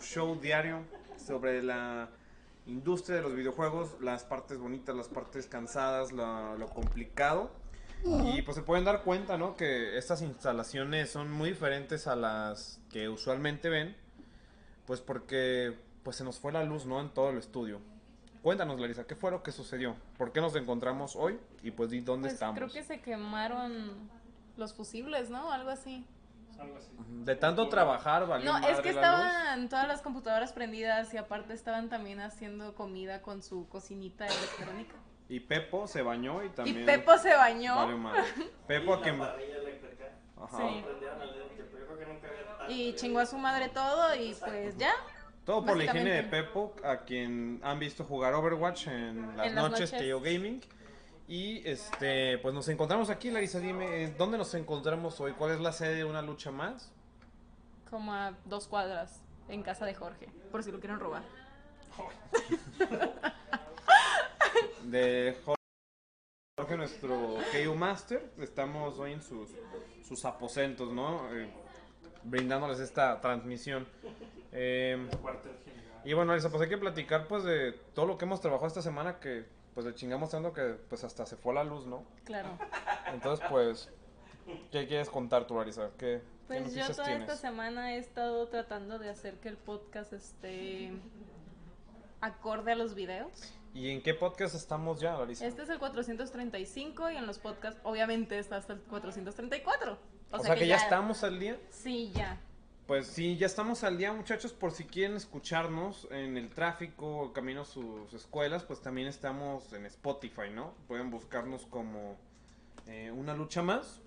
su show diario sobre la industria de los videojuegos, las partes bonitas, las partes cansadas, lo, lo complicado. Y pues se pueden dar cuenta, ¿no? Que estas instalaciones son muy diferentes a las que usualmente ven. Pues porque pues se nos fue la luz, ¿no? En todo el estudio. Cuéntanos, Larisa, ¿qué fue lo que sucedió? ¿Por qué nos encontramos hoy? Y pues, ¿y ¿dónde Pues estamos? creo que se quemaron los fusibles, ¿no? Algo así. Algo así. De tanto trabajar, valió No, es que estaban todas las computadoras prendidas y aparte estaban también haciendo comida con su cocinita electrónica. Y Pepo se bañó y también... Y Pepo se bañó. Madre. Pepo a que... Ajá. Sí. Y chingó a su madre todo y pues ya. Todo por la higiene de. Pepo, a quien han visto jugar Overwatch en las En las noches noches. que yo gaming. Y este, pues nos encontramos aquí, Larisa, dime, eh, ¿dónde nos encontramos hoy? ¿Cuál es la sede de una lucha más? Como a dos cuadras en casa de Jorge, por si lo quieren robar. De Jorge, nuestro KO Master. Estamos hoy en sus, sus aposentos, ¿no? Eh, brindándoles esta transmisión. Eh. Y bueno, Elisa, pues hay que platicar pues de todo lo que hemos trabajado esta semana que pues le chingamos tanto que pues hasta se fue la luz, ¿no? Claro. Entonces pues, ¿qué quieres contar tú, Larisa? ¿Qué, qué Pues yo toda tienes? esta semana he estado tratando de hacer que el podcast esté acorde a los videos. ¿Y en qué podcast estamos ya, Larisa? Este es el 435 y en los podcasts obviamente está hasta el 434. o, sea, que, ya estamos al día. Sí, ya. Pues sí, ya estamos al día, muchachos. Por si quieren escucharnos en el tráfico, camino a sus escuelas, pues también estamos en Spotify, ¿no? Pueden buscarnos como eh, una lucha más,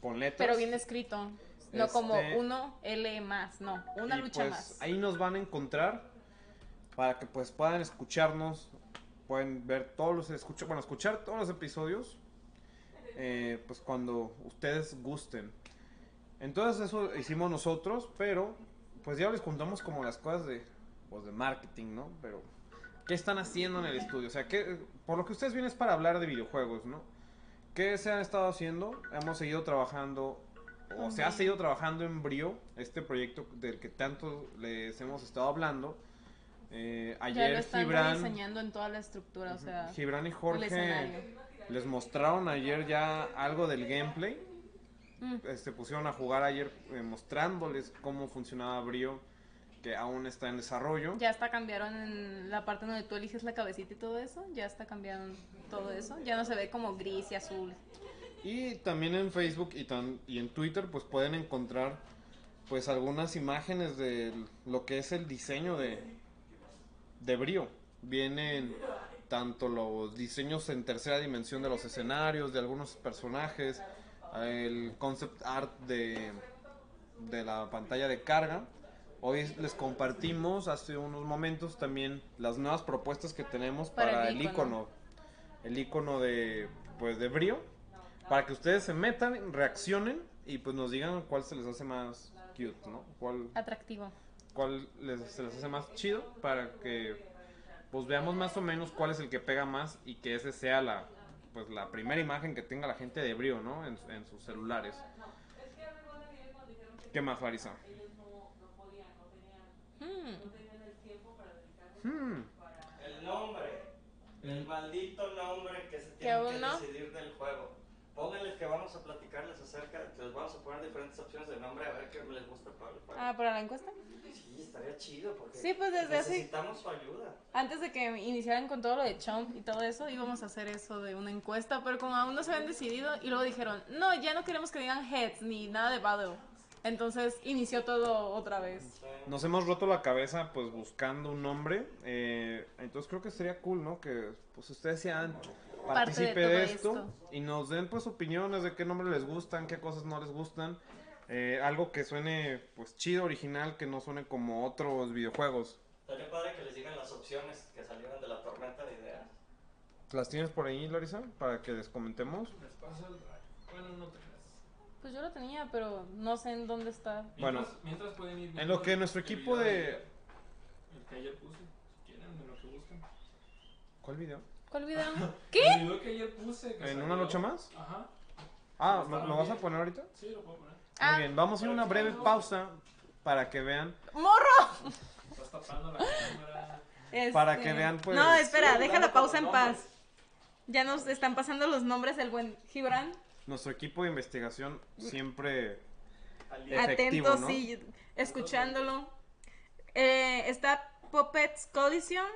con letras. Pero bien escrito. No como Este- uno L más, no. Una lucha pues, más. Ahí nos van a encontrar para que pues puedan escucharnos, pueden ver todos los escucha, bueno, escuchar todos los episodios, eh, pues cuando ustedes gusten. Entonces eso hicimos nosotros, pero pues ya les contamos como las cosas de, pues, de marketing, ¿no? Pero ¿qué están haciendo en el estudio? O sea, que por lo que ustedes vienen es para hablar de videojuegos, ¿no? ¿Qué se han estado haciendo? Hemos seguido trabajando, o se ha seguido trabajando en Brio, este proyecto del que tanto les hemos estado hablando. Eh, ya lo ayer están Gibran, diseñando en toda la estructura, o sea, Gibran y Jorge les mostraron ayer ya algo del gameplay. Mm. Este, pusieron a jugar ayer eh, mostrándoles cómo funcionaba Brio, que aún está en desarrollo. Ya hasta cambiaron en la parte donde tú eliges la cabecita y todo eso. Ya está cambiando todo eso. Ya no se ve como gris y azul. Y también en Facebook y, tan- y en Twitter pues pueden encontrar pues algunas imágenes de lo que es el diseño de, de Brio. Vienen tanto los diseños en tercera dimensión de los escenarios, de algunos personajes, el concept art de, de la pantalla de carga. Hoy les compartimos hace unos momentos también las nuevas propuestas que tenemos Para para, el el icono. icono. El icono de pues de Brio para que ustedes se metan, reaccionen y pues nos digan cuál se les hace más cute, ¿no? Cuál Atractivo. cuál les, se les hace más chido para que pues veamos más o menos cuál es el que pega más y que ese sea la pues la primera imagen que tenga la gente de Brio, ¿no? En, en sus celulares. ¿Qué más, Larisa? Mm. Hmm, El nombre. El maldito nombre que se tiene que decidir del juego. Pónganles que vamos a platicarles acerca, les vamos a poner diferentes opciones de nombre a ver qué les gusta juego. Ah, para la encuesta. Sí, estaría chido porque Sí, pues desde necesitamos su ayuda. Antes de que iniciaran con todo lo de Chomp y todo eso, íbamos a hacer eso de una encuesta, pero como aún no se habían decidido, y luego dijeron, no, ya no queremos que digan heads ni nada de battle. Entonces inició todo otra vez. Nos hemos roto la cabeza pues buscando un nombre. eh, entonces creo que sería cool, ¿no? Que pues ustedes sean Parte partícipe de esto, esto. y nos den pues opiniones de qué nombre les gustan, qué cosas no les gustan. eh, algo que suene pues chido, original, que no suene como otros videojuegos. Estaría padre que les digan las opciones que salieron de la tormenta de ideas. ¿Las tienes por ahí, Larisa? Para que les comentemos. Les paso el. Bueno, no te. Pues yo lo tenía, pero no sé en dónde está. Bueno, Mientras, mientras pueden ir En lo que nuestro el equipo video de... El que ayer puse, si quieren, de lo que buscan. ¿Cuál video? ¿Cuál video? El ¿Qué? video que ayer puse. que ¿En salió- una lucha más? Ajá. Ah, ¿lo, lo vas a poner ahorita? Sí, lo puedo poner. Ah. Muy bien, vamos a ir a una breve pausa para que vean, ¡Morro! Estás tapando la cámara. Para Este, que vean, pues, No, espera, sí, deja la pausa en paz. Ya nos están pasando los nombres del buen Gibran. Nuestro equipo de investigación siempre Efectivo, Atentos, ¿no? sí, escuchándolo. Eh, está Puppets Collision,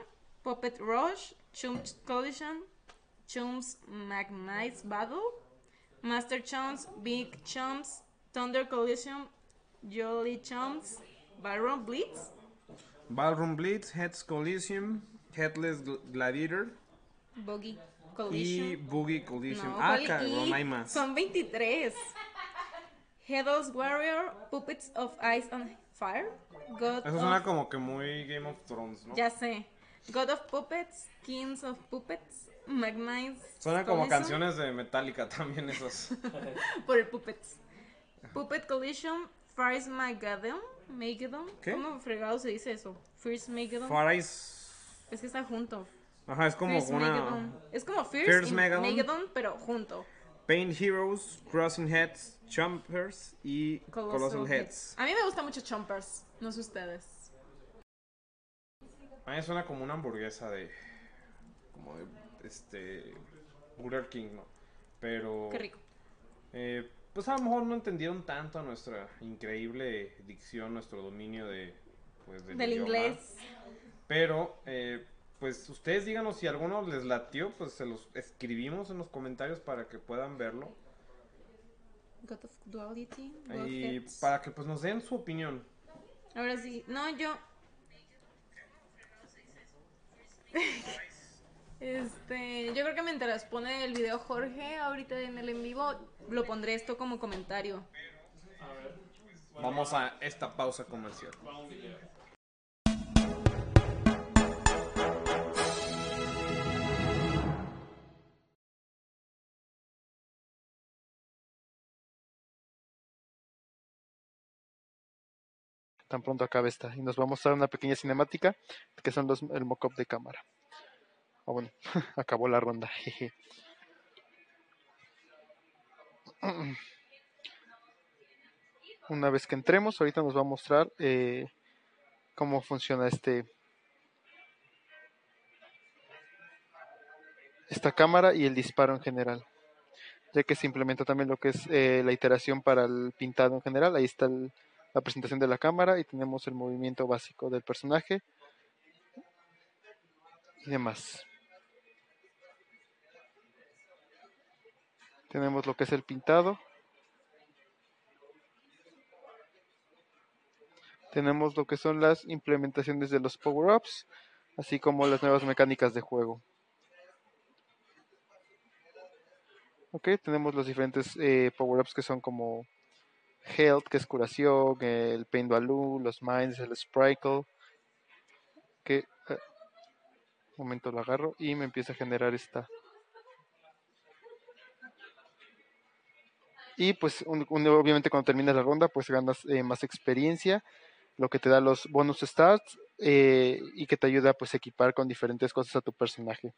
Puppet Rush, Chumps Collision, Chumps Magnites Battle, Master Chumps, Big Chumps, Thunder Collision, Jolly Chumps, Baron Blitz, Ballroom Blitz, Heads Coliseum, Headless Gl- Gladiator Y Collision. Boogie Coliseum. No, ah, ¿cuál cabrón, hay más. Son 23. Headless Warrior, Puppets of Ice and Fire, God Eso of suena como que muy Game of Thrones, ¿no? Ya sé. God of Puppets, Kings of Puppets, Magnites. Suena como Collision, canciones de Metallica también esas. Por el Puppets. Puppet Collision, First Mageddon. Mageddon. ¿Qué? ¿Cómo fregado se dice eso? Far Eyes. Es que está junto. Ajá, es como una. Mageddon. Es como First, First y. Mageddon, pero junto. Paint Heroes, Crossing Heads, Chompers y Colossal, Heads. A mí me gusta mucho Chompers. No sé ustedes. A mí suena como una hamburguesa de. Como de. Este. Burger King, ¿no? Pero. Qué rico. eh, pues a lo mejor no entendieron tanto nuestra increíble dicción, nuestro dominio de. Pues, del, Del idioma. inglés. Pero, eh, pues ustedes díganos si alguno les latió, pues se los escribimos en los comentarios para que puedan verlo. God of Duality. God Y Heads. para que pues nos den su opinión. Ahora sí. No, yo. Este, yo creo que mientras pone el video Jorge ahorita en el en vivo, lo pondré esto como comentario. Vamos a esta pausa comercial. Tan pronto acabe esta. Y nos va a mostrar una pequeña cinemática que son los, el mock-up de cámara. Ah, bueno, acabó la ronda. Una vez que entremos, ahorita nos va a mostrar eh, cómo funciona este esta cámara y el disparo en general. Ya que se implementa también lo que es eh, la iteración para el pintado en general. Ahí está el, la presentación de la cámara y tenemos el movimiento básico del personaje y demás. Tenemos lo que es el pintado. Tenemos lo que son las implementaciones de los power-ups, así como las nuevas mecánicas de juego. Ok, tenemos los diferentes eh, power-ups que son como Health, que es curación, el Value, los Minds, el Sprinkle. Que, eh, un momento lo agarro y me empieza a generar esta. Y pues obviamente cuando terminas la ronda pues ganas eh, más experiencia, lo que te da los bonus stats eh, y que te ayuda pues a equipar con diferentes cosas a tu personaje.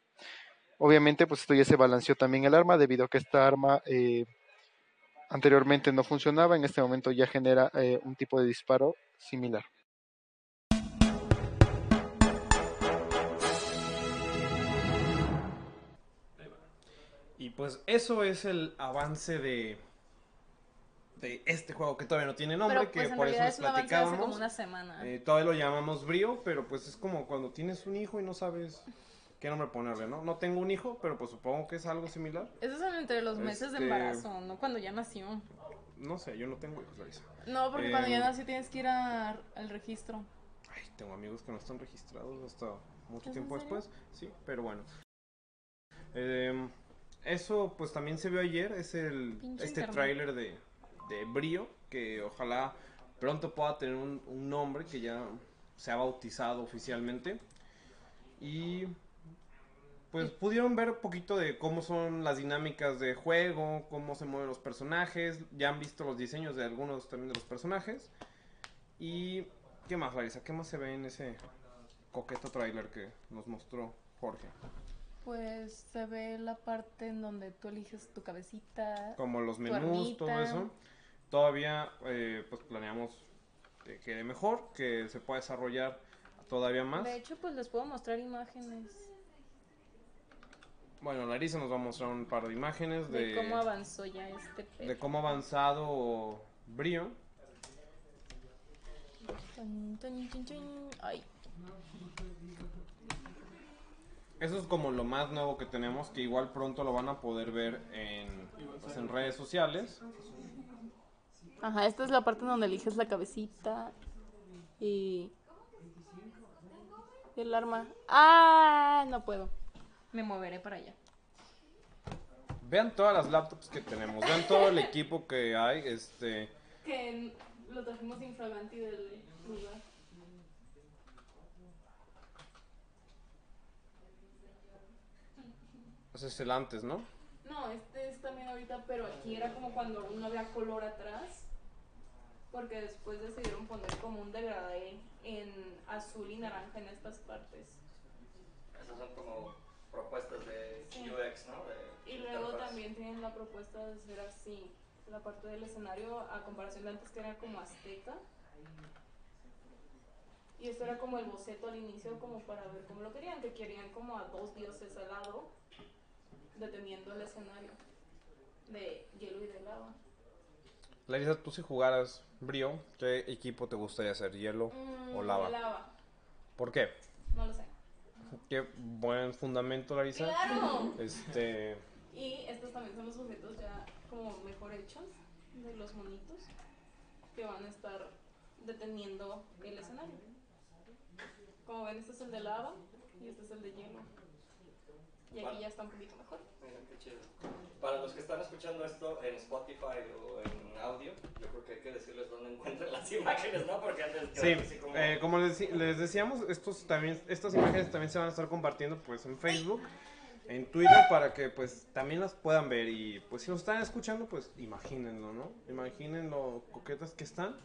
Obviamente pues esto ya se balanceó también el arma debido a que esta arma anteriormente no funcionaba, en este momento ya genera eh, un tipo de disparo similar. Y pues eso es el avance de, de este juego que todavía no tiene nombre, Pero que pues en por eso les es un avance de hace como platicábamos. una semana. Eh, todavía lo llamamos brío, pero pues es como cuando tienes un hijo y no sabes qué nombre ponerle, ¿no? No tengo un hijo, pero pues supongo que es algo similar. Esos son entre los meses de Este- embarazo, no cuando ya nació. No sé, yo no tengo hijos, Larisa. No, porque cuando ya Em, nació tienes que ir a- al registro. Ay, tengo amigos que no están registrados hasta mucho ¿Es tiempo después. Sí, pero bueno. Em, eso pues también se vio ayer, es el Pinche este tráiler de, de Brío, que ojalá pronto pueda tener un, un nombre que ya se ha bautizado oficialmente. Y pues pudieron ver un poquito de cómo son las dinámicas de juego, cómo se mueven los personajes, ya han visto los diseños de algunos también de los personajes. Y ¿qué más, Larisa? ¿Qué más se ve en ese coqueto tráiler que nos mostró Jorge? Pues se ve la parte en donde tú eliges tu cabecita. Como los menús, todo eso. Todavía eh, pues planeamos este, quede mejor, que se pueda desarrollar todavía más. De hecho, pues les puedo mostrar imágenes Bueno, Larisa nos va a mostrar un par de imágenes de, de, cómo avanzó ya este de cómo ha avanzado tun. Ay, Eso es como lo más nuevo que tenemos, que igual pronto lo van a poder ver en, pues, en redes sociales. Ajá, esta es la parte donde eliges la cabecita y el arma. Ah, no puedo. Me moveré para allá. Vean todas las laptops que tenemos, vean todo el equipo que hay, este... Que lo trajimos infraganti del lugar. Ese es el antes, ¿no? No, este es también ahorita, pero aquí era como cuando no había color atrás. Porque después decidieron poner como un degradé en azul y naranja en estas partes. Esas son como propuestas de Sí. UX, ¿no? De Y luego interfaz. también tienen la propuesta de hacer así, la parte del escenario a comparación de antes que era como azteca. Y esto era como el boceto al inicio como para ver cómo lo querían, que querían como a dos dioses al lado, deteniendo el escenario de hielo y de lava. Larisa, tú si jugaras Brio, ¿qué equipo te gustaría hacer? ¿Hielo o Mm, lava? Lava, ¿Por qué? no lo sé. Qué buen fundamento, Larisa. ¡Claro! Este... Y estos también son los bocetos ya como mejor hechos de los monitos que van a estar deteniendo el escenario. Como ven, este es el de lava y este es el de hielo. Y aquí ya está un poquito mejor. Mira, qué chido. Para los que están escuchando esto en Spotify o en audio, yo creo que hay que decirles dónde encuentran las imágenes, ¿no? Porque antes Sí, así como... eh, como les decíamos, estos también, estas imágenes también se van a estar compartiendo pues en Facebook, en Twitter, para que pues también las puedan ver y pues si nos están escuchando pues imagínenlo, ¿no? Imaginen lo coquetas que están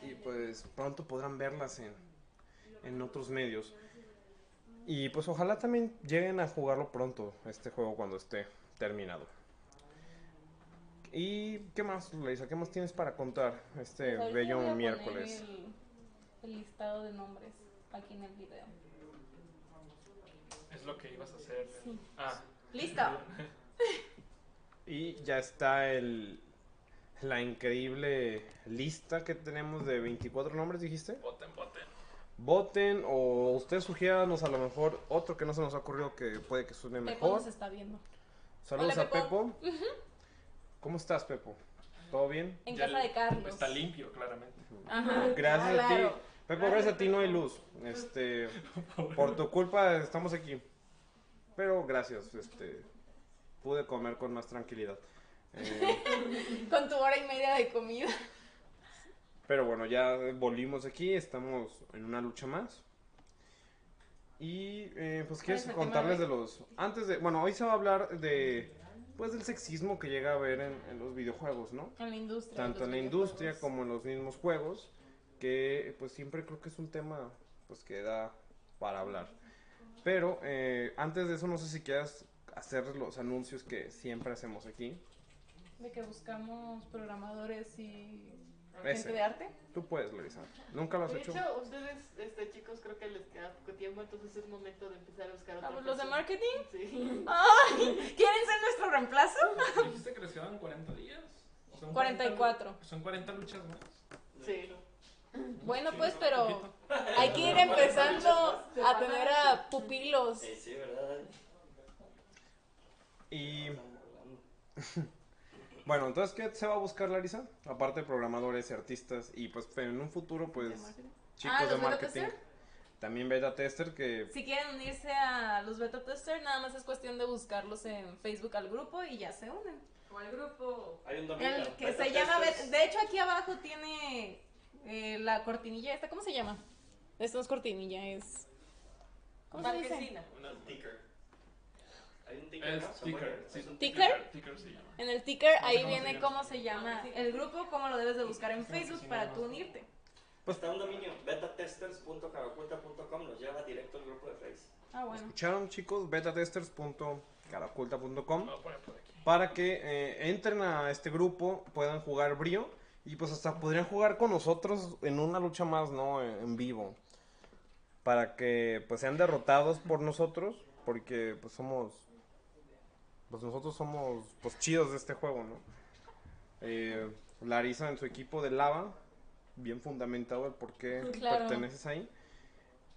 y pues pronto podrán verlas en, en otros medios. Y pues ojalá también lleguen a jugarlo pronto, este juego cuando esté terminado. ¿Y qué más, Leisa? ¿Qué más tienes para contar este Pues bello voy a poner miércoles? El, el listado de nombres aquí en el video. Es lo que ibas a hacer. Sí. Ah, ¡Listo! Y ya está el, la increíble lista que tenemos de 24 nombres, dijiste. voten, voten. Voten o usted sugiéranos a lo mejor otro que no se nos ha ocurrido que puede que suene Pepo mejor. nos está viendo. Saludos Hola, a Pepo. Pepo. ¿Cómo estás, Pepo? ¿Todo bien? En Ya casa de Carlos. Está limpio, claramente. Ajá. Gracias a ti. Pepo, gracias a ti no hay luz. Este, por tu culpa estamos aquí. Pero gracias, este, pude comer con más tranquilidad. Eh, Con tu hora y media de comida. Pero bueno, ya volvimos aquí, estamos en una lucha más. Y eh, pues quieres contarles de de los... Antes de... Bueno, hoy se va a hablar de... Pues del sexismo que llega a haber en, en los videojuegos, ¿no? En la industria. Tanto en la industria como en los mismos juegos. Que pues siempre creo que es un tema pues que da para hablar. Pero eh, antes de eso no sé si quieras hacer los anuncios que siempre hacemos aquí. De que buscamos programadores y. gente de arte. Tú puedes, Larisa. ¿Nunca lo has De hecho? hecho, ustedes, este, chicos, creo que les queda poco tiempo, entonces es momento de empezar a buscar otra los de persona. marketing. Sí. ¡Ay! ¿Quieren ser nuestro reemplazo? ¿Dijiste que les quedaban 40 días? ¿Son 44. ¿Son 40 luchas más? Sí. Bueno, pues, pero hay que ir empezando a tener a pupilos. Sí, sí, ¿verdad? Y bueno, entonces, ¿qué se va a buscar, Larisa? Aparte de programadores y artistas y pues en un futuro, pues chicos Ah, de ¿los beta marketing. También beta tester que Si quieren unirse a los beta tester, nada más es cuestión de buscarlos en Facebook al grupo y ya se unen. O el grupo. Hay un dominio. El que Beta se llama, de hecho aquí abajo tiene eh, la cortinilla esta, ¿cómo se llama? Esto no es cortinilla, es... ¿Cómo se dice? Marquesina. Un ticker. Hay un ticker, Es ¿no? ticker. Es sí, un ¿Ticker? Ticker se llama. En el ticker No sé ahí se viene llama. cómo se llama el grupo, cómo lo debes de buscar en Facebook para tú unirte. Pues está un dominio, betatesters.caraculta.com, nos lleva directo al grupo de Facebook. Ah, bueno. escucharon, chicos, betatesters.caraculta.com para que eh, entren a este grupo, puedan jugar Brio Y pues hasta podrían jugar con nosotros en una lucha más, ¿no? En, en vivo. Para que pues sean derrotados por nosotros. Porque pues somos... Pues nosotros somos pues chidos de este juego, ¿no? Eh, Larisa en su equipo de lava. Bien fundamentado el por qué Claro. perteneces ahí.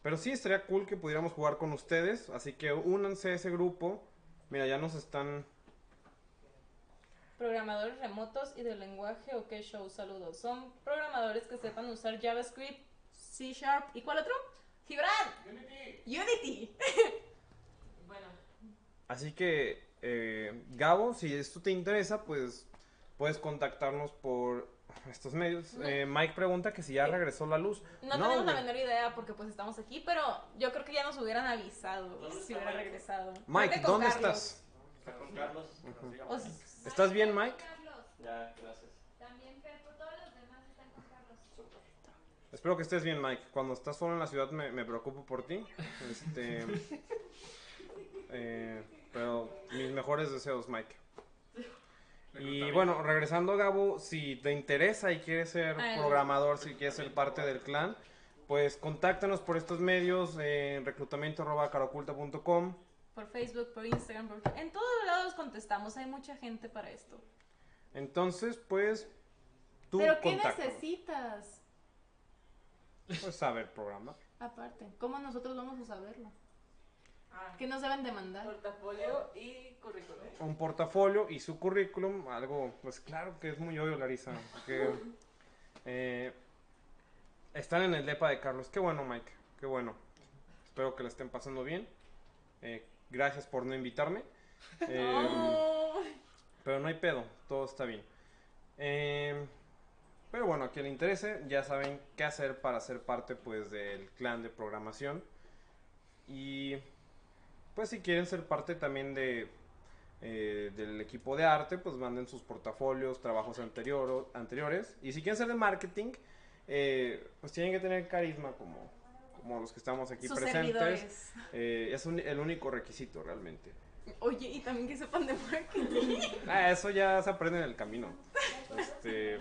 Pero sí, estaría cool que pudiéramos jugar con ustedes. Así que únanse a ese grupo. Mira, ya nos están Programadores remotos y de lenguaje OK Show, saludos. Son programadores que sepan usar JavaScript, C Sharp y ¿cuál otro? Gibran. Unity. Bueno, Así que, eh, Gabo, si esto te interesa, pues puedes contactarnos por estos medios. Eh, Mike pregunta que si ya regresó la luz. No, tenemos la menor idea porque pues estamos aquí, pero yo creo que ya nos hubieran avisado ¿Dónde si hubiera Mike? regresado. Mike, ¿dónde Carlos. estás? Está con Carlos. S- ¿Estás bien, Mike? Carlos, Ya, gracias. también Pepo, todos los demás están con Carlos. Espero que estés bien, Mike. Cuando estás solo en la ciudad me, me preocupo por ti. Este, eh, pero mis mejores deseos, Mike. Y bueno, regresando a Gabo, si te interesa y quieres ser programador, si quieres ser parte del clan, pues contáctanos por estos medios en reclutamiento.caraculta.com. por Facebook, por Instagram, por... en todos lados contestamos. Hay mucha gente para esto. Entonces, pues, tú pero ¿qué necesitas? Pues saber programar. Aparte, ¿cómo nosotros vamos a saberlo? Ah, ¿Qué nos deben demandar? portafolio y currículum. un portafolio y su currículum, algo, pues claro que es muy obvio, Larisa, que eh, están en el DEPA de Carlos. Qué bueno, Mike, qué bueno. Espero que la estén pasando bien. Eh, gracias por no invitarme. Eh, Oh. pero no hay pedo, todo está bien. Eh, pero bueno, a quien le interese, ya saben qué hacer para ser parte pues del clan de programación. Y pues si quieren ser parte también de eh, del equipo de arte, pues manden sus portafolios, trabajos anterior, anteriores. Y si quieren ser de marketing, eh, pues tienen que tener carisma como, como los que estamos aquí Sus presentes. Eh, es un- el único requisito realmente. Oye, y también que sepan de marketing. Ah, eso ya se aprende en el camino. Este,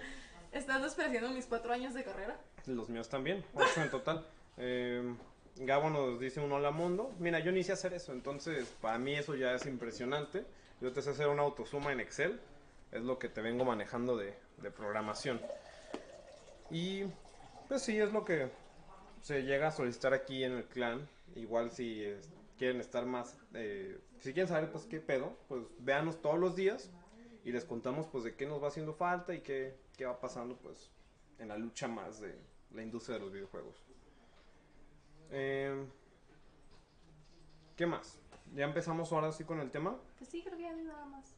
¿Estás despreciando mis cuatro años de carrera? los míos también, ocho en total. Eh, Gabo nos dice un hola mundo. Mira, yo ni sé hacer eso, entonces para mí eso ya es impresionante. Yo te sé hacer una autosuma en Excel, es lo que te vengo manejando de, programación. Y pues sí, es lo que se llega a solicitar aquí en el clan. Igual si eh, quieren estar más, eh, si quieren saber pues qué pedo, pues véanos todos los días y les contamos pues de qué nos va haciendo falta y qué, qué va pasando pues en la lucha más de la industria de los videojuegos. Eh, ¿Qué más? Ya empezamos ahora sí con el tema. Pues sí, creo que ya no hay nada más.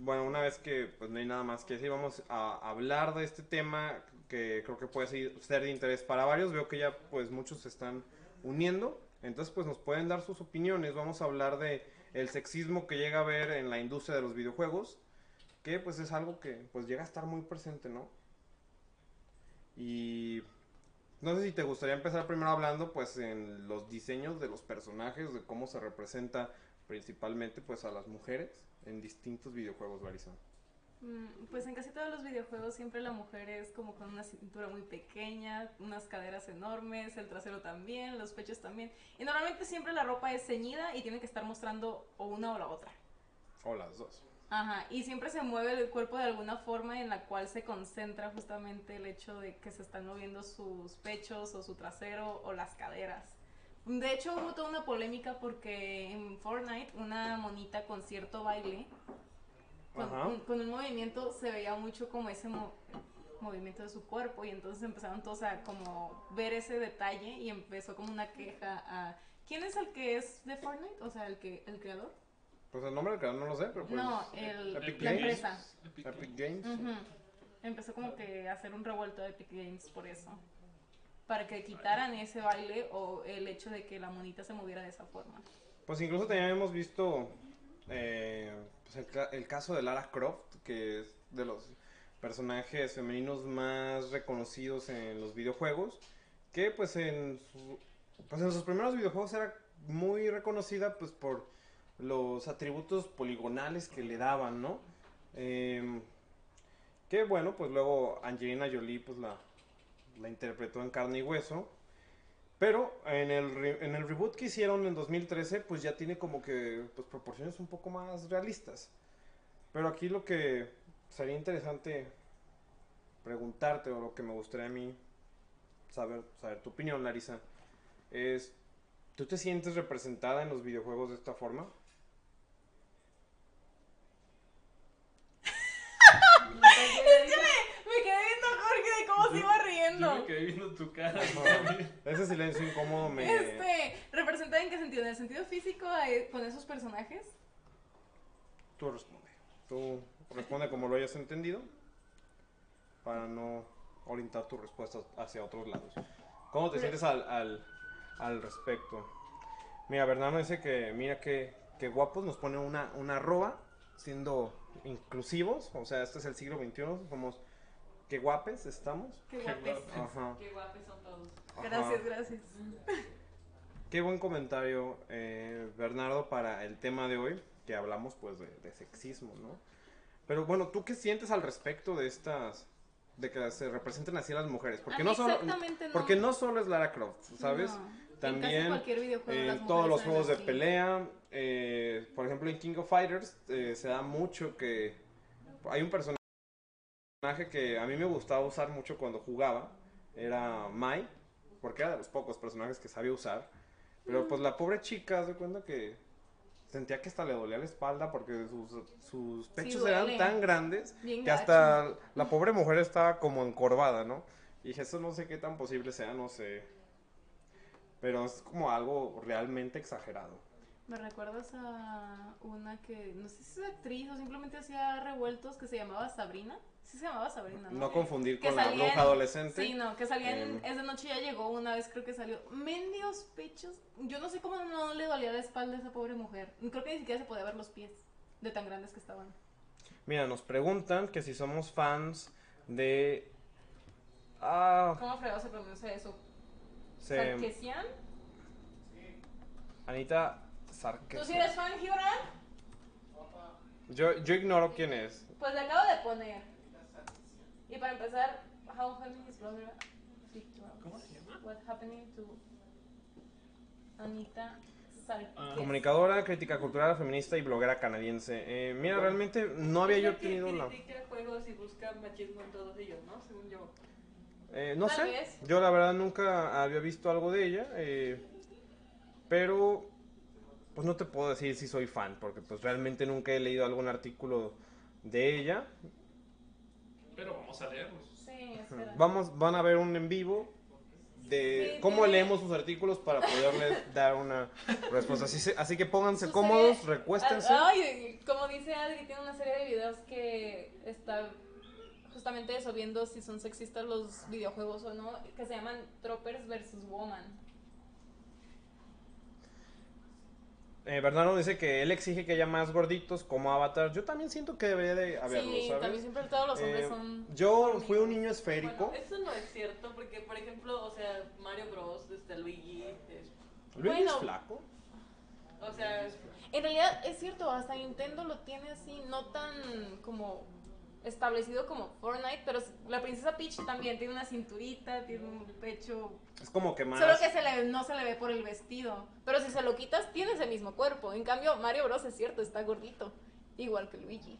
Bueno, una vez que pues no hay nada más que decir, vamos a hablar de este tema que creo que puede ser- de interés para varios. Veo que ya pues muchos se están uniendo. Entonces pues nos pueden dar sus opiniones. Vamos a hablar de el sexismo que llega a haber en la industria de los videojuegos, que pues es algo que pues llega a estar muy presente, ¿no? Y no sé si te gustaría empezar primero hablando pues en los diseños de los personajes, de cómo se representa principalmente pues a las mujeres en distintos videojuegos, Larisa. Mm, Pues en casi todos los videojuegos siempre la mujer es como con una cintura muy pequeña, unas caderas enormes, el trasero también, los pechos también. Y normalmente siempre la ropa es ceñida y tiene que estar mostrando o una o la otra. O las dos. Ajá, y siempre se mueve el cuerpo de alguna forma en la cual se concentra justamente el hecho de que se están moviendo sus pechos o su trasero o las caderas. De hecho hubo toda una polémica porque en Fortnite una monita con cierto baile, con, Ajá. un, con un movimiento se veía mucho como ese mo- movimiento de su cuerpo y entonces empezaron todos a como ver ese detalle y empezó como una queja a... ¿Quién es el que es de Fortnite? O sea, el que el creador. Pues el nombre del canal no lo sé, pero pues... No, el, Epic la Games. empresa. Epic Epic Games. Empezó como que a hacer un revuelto de Epic Games por eso. Para que quitaran ese baile o el hecho de que la monita se moviera de esa forma. Pues incluso también hemos visto eh, pues el caso de Lara Croft, que es de los personajes femeninos más reconocidos en los videojuegos, que pues en, su- pues en sus primeros videojuegos era muy reconocida pues por los atributos poligonales que le daban, ¿no? Em, Que bueno, pues luego Angelina Jolie pues la, la interpretó en carne y hueso. Pero en el, en el reboot que hicieron en 2013, pues ya tiene como que pues, proporciones un poco más realistas. Pero aquí lo que sería interesante preguntarte, o lo que me gustaría a mí saber, saber tu opinión, Larisa, es, ¿tú te sientes representada en los videojuegos de esta forma? Me quedé viendo a Jorge de cómo se iba Yo me quedé viendo tu cara. Ese silencio incómodo me... Este, ¿representada en qué sentido? ¿En el sentido físico con esos personajes? Tú responde. Tú responde como lo hayas entendido para no orientar tu respuesta hacia otros lados. ¿Cómo te Pero- sientes al, al, al respecto? Mira, Bernardo dice que mira que, que guapos nos pone una, una arroba siendo inclusivos. O sea, este es el siglo XXI. Somos que guapes estamos. Qué Qué guapes. guapes. Ajá. Qué guapos son todos. ajá. Gracias, gracias. Qué buen comentario, eh, Bernardo, para el tema de hoy, que hablamos pues de, de sexismo, ¿no? Pero bueno, ¿tú qué sientes al respecto de estas, de que se representen así las mujeres? Porque no solo, no. porque no solo es Lara Croft, ¿sabes? No. En También cualquier videojuego eh, las en todos los juegos de pelea, eh, por ejemplo en King of Fighters eh, se da mucho que hay un personaje que a mí me gustaba usar mucho cuando jugaba, era Mai, porque era de los pocos personajes que sabía usar, pero pues la pobre chica se cuenta que sentía que hasta le dolía la espalda porque sus, sus pechos eran duele. tan grandes Bien que gacho. hasta la pobre mujer estaba como encorvada, ¿no? Y dije, eso no sé qué tan posible sea, no sé. Pero es como algo realmente exagerado. ¿Me recuerdas a una que, no sé si es actriz o simplemente hacía revueltos que se llamaba Sabrina? Sí se llamaba Sabrina, ¿no? No confundir Que con la en- bruja adolescente. Sí, no, que salía en Em. Es de noche ya llegó una vez, creo que salió. Mendios pechos. Yo no sé cómo no le dolía la espalda a esa pobre mujer. Creo que ni siquiera se podía ver los pies de tan grandes que estaban. Mira, nos preguntan que si somos fans de... Ah, ¿Cómo fregado se pronuncia eso? se... ¿Sarkesian? Anita ¿Tú Sarkis. sí eres fan, Gibran? Yo, yo ignoro quién es. Pues le acabo de poner. Y para empezar, How Feminist Brother Victor. ¿Cómo se llama? What happening to Anita. Ah. Comunicadora, crítica cultural, feminista y bloguera canadiense. Eh, mira, realmente no había yo tenido la... critica juegos y busca machismo en todos ellos, ¿no? Según yo. Eh, no sé, vez. yo la verdad nunca había visto algo de ella, eh, pero pues no te puedo decir si soy fan, porque pues realmente nunca he leído algún artículo de ella. Pero vamos a leerlos. Sí, espera. Vamos, van a ver un en vivo de Sí, cómo tiene- leemos sus artículos para poderles dar una respuesta. Así, se- así que pónganse Su cómodos, serie- recuéstense. Ah, Ay, como dice Adri, tiene una serie de videos que está justamente eso, viendo si son sexistas los videojuegos o no, que se llaman Troppers vs. Woman. Eh, Bernardo dice que él exige que haya más gorditos como Avatar. Yo también siento que debería de haberlo, sí, ¿sabes? también siempre todos los hombres Eh, son... yo fui un niño esférico. Bueno, eso no es cierto, porque por ejemplo, o sea, Mario Bros, este Luigi, es- bueno. es flaco. o sea, En realidad es cierto, hasta Nintendo lo tiene así, no tan como establecido como Fortnite, pero la princesa Peach también tiene una cinturita, tiene un pecho Es como que más. Solo que se le, no se le ve por el vestido. Pero si se lo quitas, tiene ese mismo cuerpo. En cambio, Mario Bros. es cierto, está gordito. Igual que Luigi.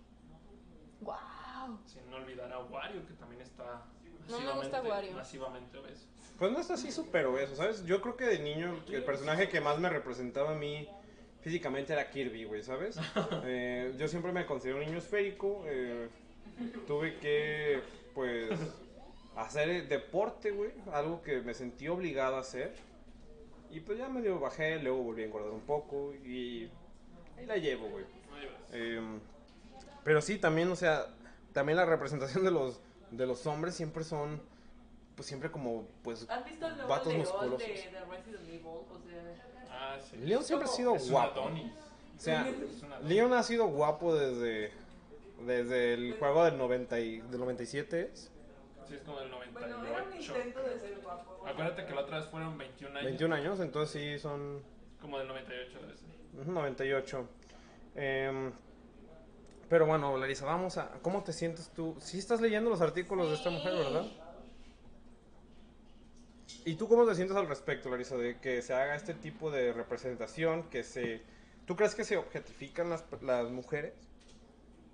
¡Wow! Sin no olvidar a Wario, que también está No me gusta masivamente- Wario. masivamente obeso. Pues no es así súper obeso, ¿sabes? Yo creo que de niño el personaje que más me representaba a mí físicamente era Kirby, güey, ¿sabes? Eh, yo siempre me considero un niño esférico. eh, tuve que, pues, hacer deporte, güey. Algo que me sentí obligado a hacer. Y pues ya medio bajé, luego volví a engordar un poco y ahí la llevo, güey. Em, pero sí, también, o sea, también la representación de los, de los hombres siempre son, pues siempre como, pues, ¿han visto el Vatos León musculosos. de, de Resident Evil? O sea, Ah, sí. Leon siempre ha sido guapo. O sea, Es un Adonis. Leon ha sido guapo desde, desde el juego del, 90 y, del 97. ¿es? Sí, es como del bueno, era un 98. intento de ser guapo. Acuérdate que la otra vez fueron 21 años. 21 años, entonces sí son Como del 98 debe ser. ujú, 98. Em, Pero bueno, Larisa, vamos a... ¿Cómo te sientes tú? Sí estás leyendo los artículos de esta mujer, ¿verdad? ¿Y tú cómo te sientes al respecto, Larisa, de que se haga este tipo de representación, que se... ¿Tú crees que se objetifican las, las mujeres?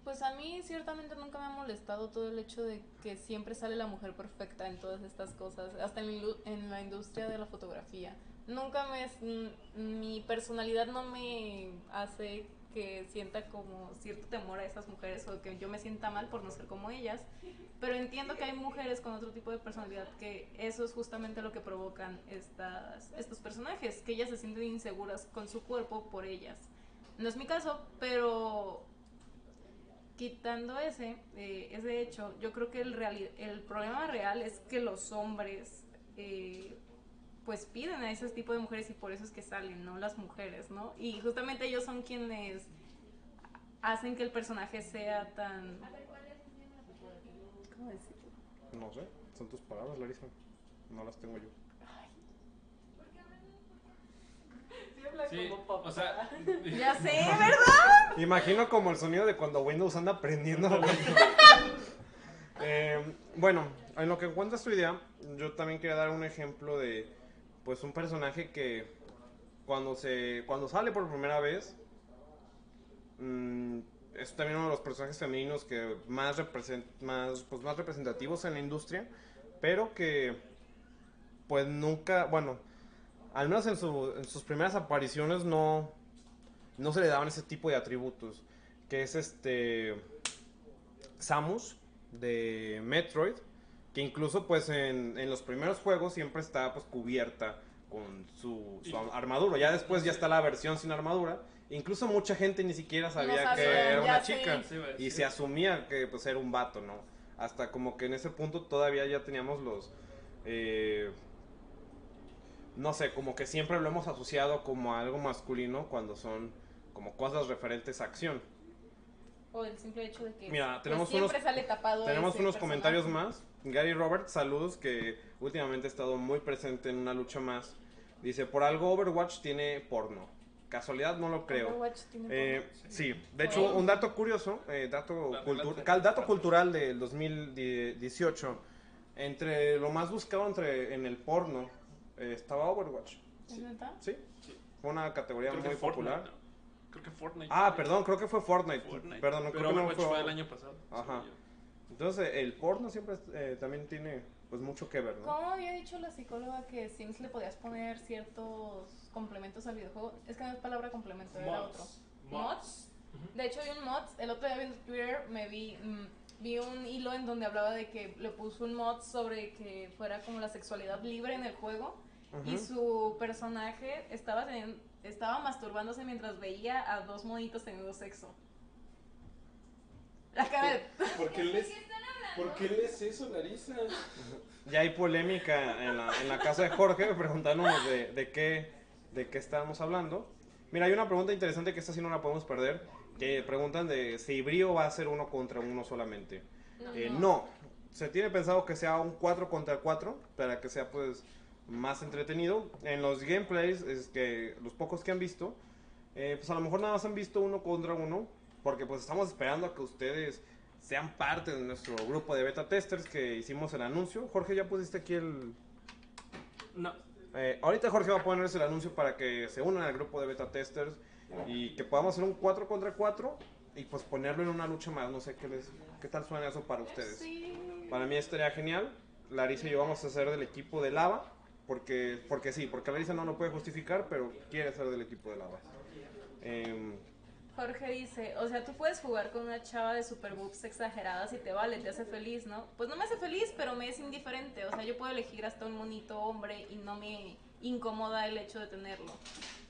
Pues a mí ciertamente nunca me ha molestado todo el hecho de que siempre sale la mujer perfecta en todas estas cosas, hasta en, en la industria de la fotografía. Nunca me... n- mi personalidad no me hace que sienta como cierto temor a esas mujeres o que yo me sienta mal por no ser como ellas, pero entiendo que hay mujeres con otro tipo de personalidad que eso es justamente lo que provocan estas, estos personajes, que ellas se sienten inseguras con su cuerpo por ellas. No es mi caso, pero quitando ese, eh, ese hecho, yo creo que el, reali- el problema real es que los hombres eh, pues piden a ese tipo de mujeres y por eso es que salen, ¿no? Las mujeres, ¿no? Y justamente ellos son quienes hacen que el personaje sea tan... ¿Cómo decirlo? No sé, son tus palabras, Larisa. No las tengo yo. Sí, habla Sí, como papá. o sea, Ya sé, ¿verdad? Imagino como el sonido de cuando Windows anda aprendiendo. Eh, bueno, en lo que encuentras tu idea, yo también quería dar un ejemplo de, pues, un personaje que cuando se, cuando sale por primera vez, mm, es también uno de los personajes femeninos que más represent, más, pues, más representativos en la industria, pero que, pues, nunca, bueno, al menos en, su- en sus primeras apariciones no, no se le daban ese tipo de atributos, que es este Samus de Metroid, que incluso pues en, en los primeros juegos siempre está pues cubierta con su, su armadura, ya después ya está la versión sin armadura, incluso mucha gente ni siquiera sabía, sabía, que era una chica. Sí, y se asumía que pues era un vato, ¿no? Hasta como que en ese punto todavía ya teníamos los... eh, no sé, como que siempre lo hemos asociado como a algo masculino cuando son como cosas referentes a acción. O el simple hecho de que Mira, pues, tenemos siempre unos- sale tapado Tenemos unos personaje. comentarios más. Gary Roberts, saludos, que últimamente ha estado muy presente en una lucha más. Dice, por algo Overwatch tiene porno. Casualidad no lo creo. Overwatch tiene Eh, porno. sí, de hecho, un dato curioso, eh, dato, cultu- cal- dato cultural del 2018, entre lo más buscado entre, en el porno eh, estaba Overwatch. ¿Es neta? Sí, fue una categoría creo muy Fortnite. Creo que Fortnite. Ah, perdón, creo que fue Fortnite. Fortnite. Perdón, no Pero creo que no fue... fue el año pasado. Ajá. Entonces, el porno siempre eh, también tiene pues mucho que ver, ¿no? ¿Cómo había dicho la psicóloga que Sims le podías poner ciertos complementos al videojuego? Es que no es palabra complemento, era otro. Mods. ¿Mods? De hecho, hay un mod. El otro día viendo Twitter me vi, mm, vi un hilo en donde hablaba de que le puso un mod sobre que fuera como la sexualidad libre en el juego. Y Ujú. su personaje estaba, teniendo- estaba masturbándose mientras veía a dos monitos teniendo sexo. La cara de... ¿Por qué lees, ¿por qué lees eso, Larisa? Ya hay polémica en la, en la casa de Jorge preguntándonos de, de qué, de qué estábamos hablando. Mira, hay una pregunta interesante que esta sí no la podemos perder, que preguntan de si Brío va a ser uno contra uno solamente. Eh, no, se tiene pensado que sea un 4 contra 4 para que sea pues más entretenido. En los gameplays, es que los pocos que han visto, eh, pues a lo mejor nada más han visto uno contra uno, porque pues estamos esperando a que ustedes sean parte de nuestro grupo de beta testers que hicimos el anuncio. Jorge, ya pusiste aquí el... No. eh, ahorita Jorge va a ponerse el anuncio para que se unan al grupo de beta testers y que podamos hacer un 4 contra 4 y pues ponerlo en una lucha más. No sé qué, les, qué tal suena eso para ustedes. Sí. Para mí estaría genial. Larisa y yo vamos a ser del equipo de lava. Porque, porque sí, porque Larisa no lo puede justificar, pero quiere ser del equipo de lava. Em, Jorge dice, o sea, tú puedes jugar con una chava de super boobs exageradas y te vale, te hace feliz, ¿no? Pues no me hace feliz, pero me es indiferente. O sea, yo puedo elegir hasta un monito hombre y no me incomoda el hecho de tenerlo.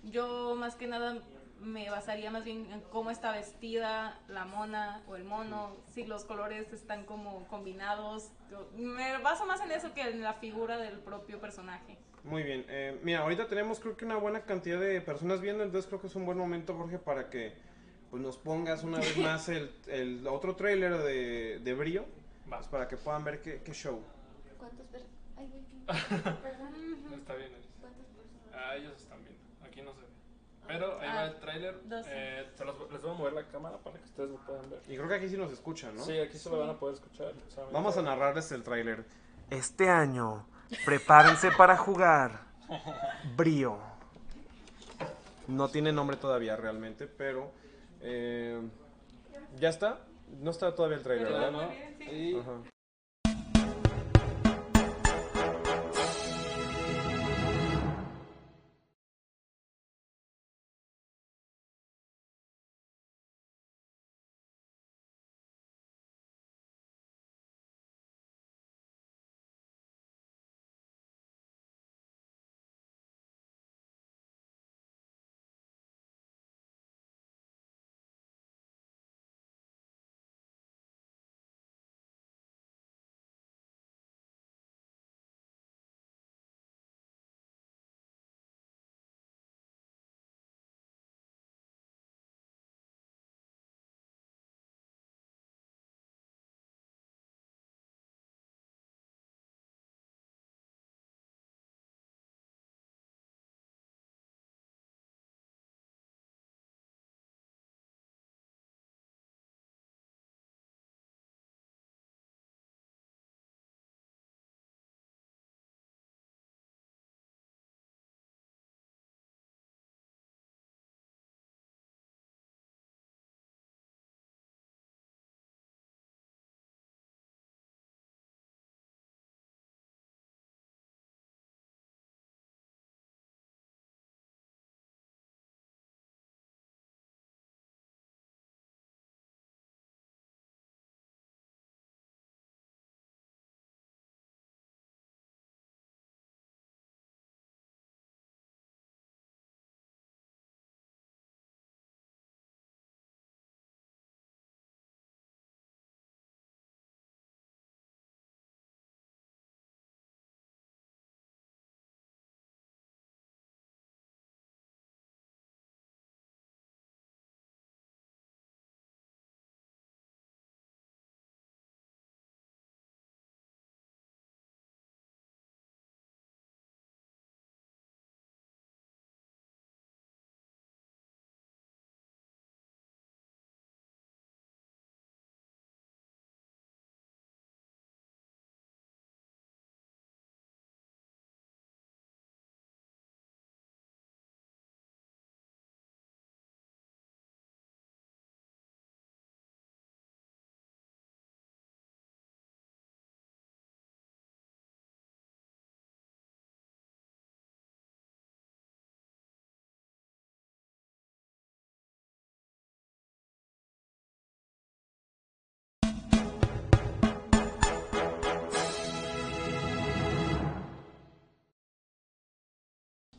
Yo más que nada me basaría más bien en cómo está vestida la mona o el mono, si los colores están como combinados. Me baso más en eso que en la figura del propio personaje. muy bien. Eh, mira, ahorita tenemos creo que una buena cantidad de personas viendo, entonces creo que es un buen momento, Jorge, para que pues, nos pongas una vez más el, el otro trailer de, de Brío. Pues, para que puedan ver qué, qué show. ¿Cuántas personas? Ay, güey. Perdón. Está bien, Alice. ¿Cuántas personas? Ah, ellos están viendo. Aquí no se ve. Pero ahí Ah, va el tráiler. 12. Eh, se los- les voy a mover la cámara para que ustedes lo puedan ver. Y creo que aquí sí nos escuchan, ¿no? Sí, aquí se lo van a poder escuchar. Vamos a narrarles el tráiler. Este año, prepárense para jugar Brío. No tiene nombre todavía realmente, pero eh, ya está. No está todavía el tráiler, ¿Verdad. Y Ajá.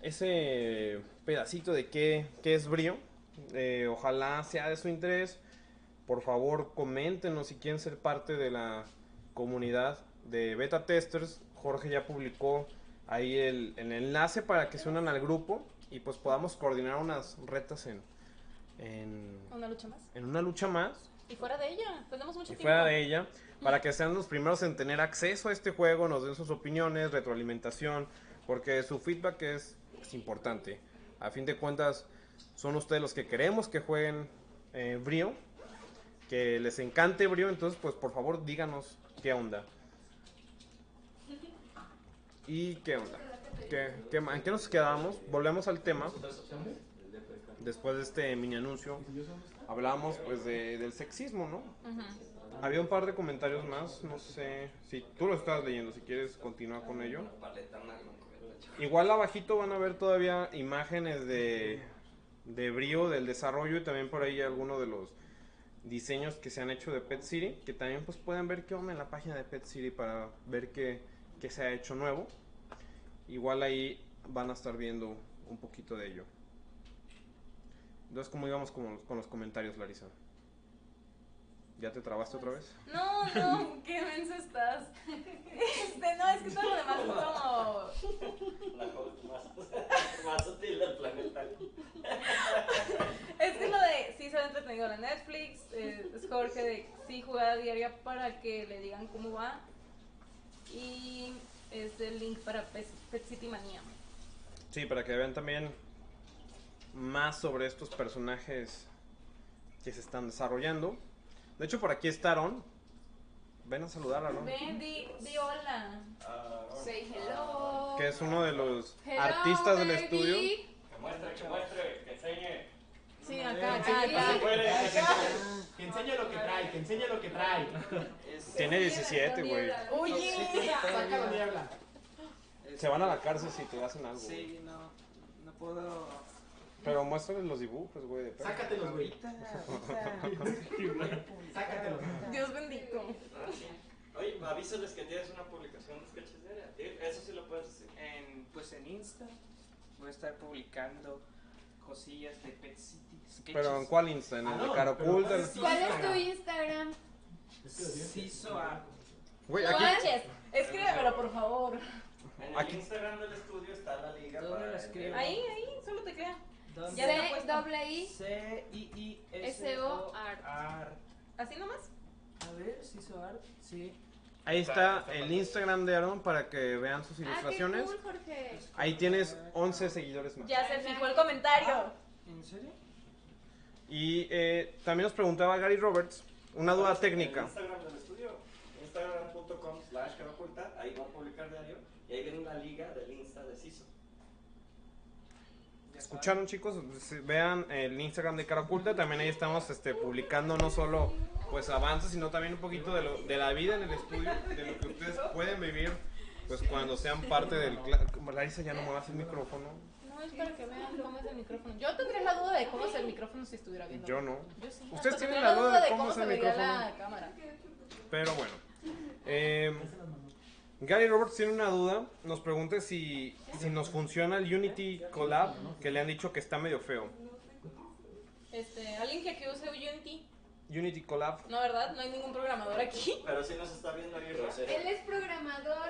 Ese pedacito de qué, qué es Brío. Eh, ojalá sea de su interés. Por favor, coméntenos si quieren ser parte de la comunidad de beta testers. Jorge ya publicó ahí el, el enlace para que se unan al grupo y pues podamos coordinar unas retas en, en, Una lucha más. en una lucha más Y fuera de ella, tenemos mucho y tiempo. fuera de ella, para que sean los primeros en tener acceso a este juego, nos den sus opiniones, retroalimentación, porque su feedback es, es importante. A fin de cuentas, son ustedes los que queremos que jueguen eh, Brio, que les encante Brio, entonces pues por favor díganos qué onda. ¿Y qué onda? ¿Qué, qué ¿En qué nos quedamos? Volvemos al tema. Después de este mini anuncio, hablábamos pues de- del sexismo, ¿no? Había un par de comentarios más, no sé si tú lo estás leyendo, si quieres continuar con ello. Igual abajito van a ver todavía imágenes de, de brío, del desarrollo y también por ahí algunos de los diseños que se han hecho de Pet City, que también pues pueden ver qué onda en la página de Pet City para ver qué, qué se ha hecho nuevo. Igual ahí van a estar viendo un poquito de ello. Entonces, ¿cómo íbamos con, con los comentarios, Larisa? ¿Ya te trabaste otra vez? No, no, qué menso estás. Este, no, es que todo lo demás es como. La host más, más útil del planeta. Es que lo de sí se ha entretenido la Netflix, eh, es Jorge de sí jugada diaria para que le digan cómo va. Y es el link para Pet, Pet City Manía. Sí, para que vean también más sobre estos personajes que se están desarrollando. De hecho, por aquí está Aaron. Ven a saludar a Aaron. Ven, di, di hola. Say hello. Que es uno de los Hello, artistas del baby. estudio. Que muestre, que muestre, que enseñe. Sí, acá, acá, Sí. acá. Que enseñe lo que trae, que enseñe lo que trae. Tiene 17, güey. Oye. Sácalo, diabla. Se van a la cárcel si te hacen algo. Sí, no, no puedo. Pero muéstrales los dibujos, güey. de. Sácatelos, güey. Sácatelos. Dios bendito. Oye, avísales que tienes una publicación de sketches. Sí, Eso sí lo puedes decir. En, pues en Insta voy a estar publicando cosillas de Pet City. Sketches. Pero ¿en cuál Insta? ¿En el Ah, de no, Caro? ¿cuál es ¿Cuál es tu Instagram? Art. Güey, No aquí. manches. Escríbemelo, por favor. En el Aquí. Instagram del estudio está la liga ¿Dónde para el-? Ahí, ahí, solo te crea. Está C doble I C I I S O Art. Art. ¿Así nomás? A ver, Ciso Art. Sí. Ahí está el Instagram de Aaron para que vean sus Ah, qué ilustraciones. cool, Jorge. Ahí tienes 11 seguidores más. Ya se fijó el comentario. ¿En serio? Y eh, también nos preguntaba Gary Roberts una duda El técnica. Instagram del estudio, instagram.com slash ahí va a publicar diario y ahí viene la liga de CISO. Ya ¿Escucharon chicos? Vean el Instagram de Cara Oculta, también ahí estamos este, publicando no solo pues avances, sino también un poquito de, lo, de la vida en el estudio, de lo que ustedes pueden vivir pues cuando sean parte del... Larisa ya no muevas el micrófono, No, es para que vean cómo es el micrófono. Yo tendría la duda de cómo es el micrófono si estuviera viendo. yo no. Yo sí. ¿Ustedes tienen la duda de cómo es el micrófono? la cámara. Pero bueno. Eh, Gary Roberts tiene una duda. Nos pregunta si, si nos funciona el Unity Collab, que le han dicho que está medio feo. Este, alguien que aquí use Unity. Unity Collab. No, ¿verdad? No hay ningún programador aquí. Pero sí nos está viendo ahí Él es programador.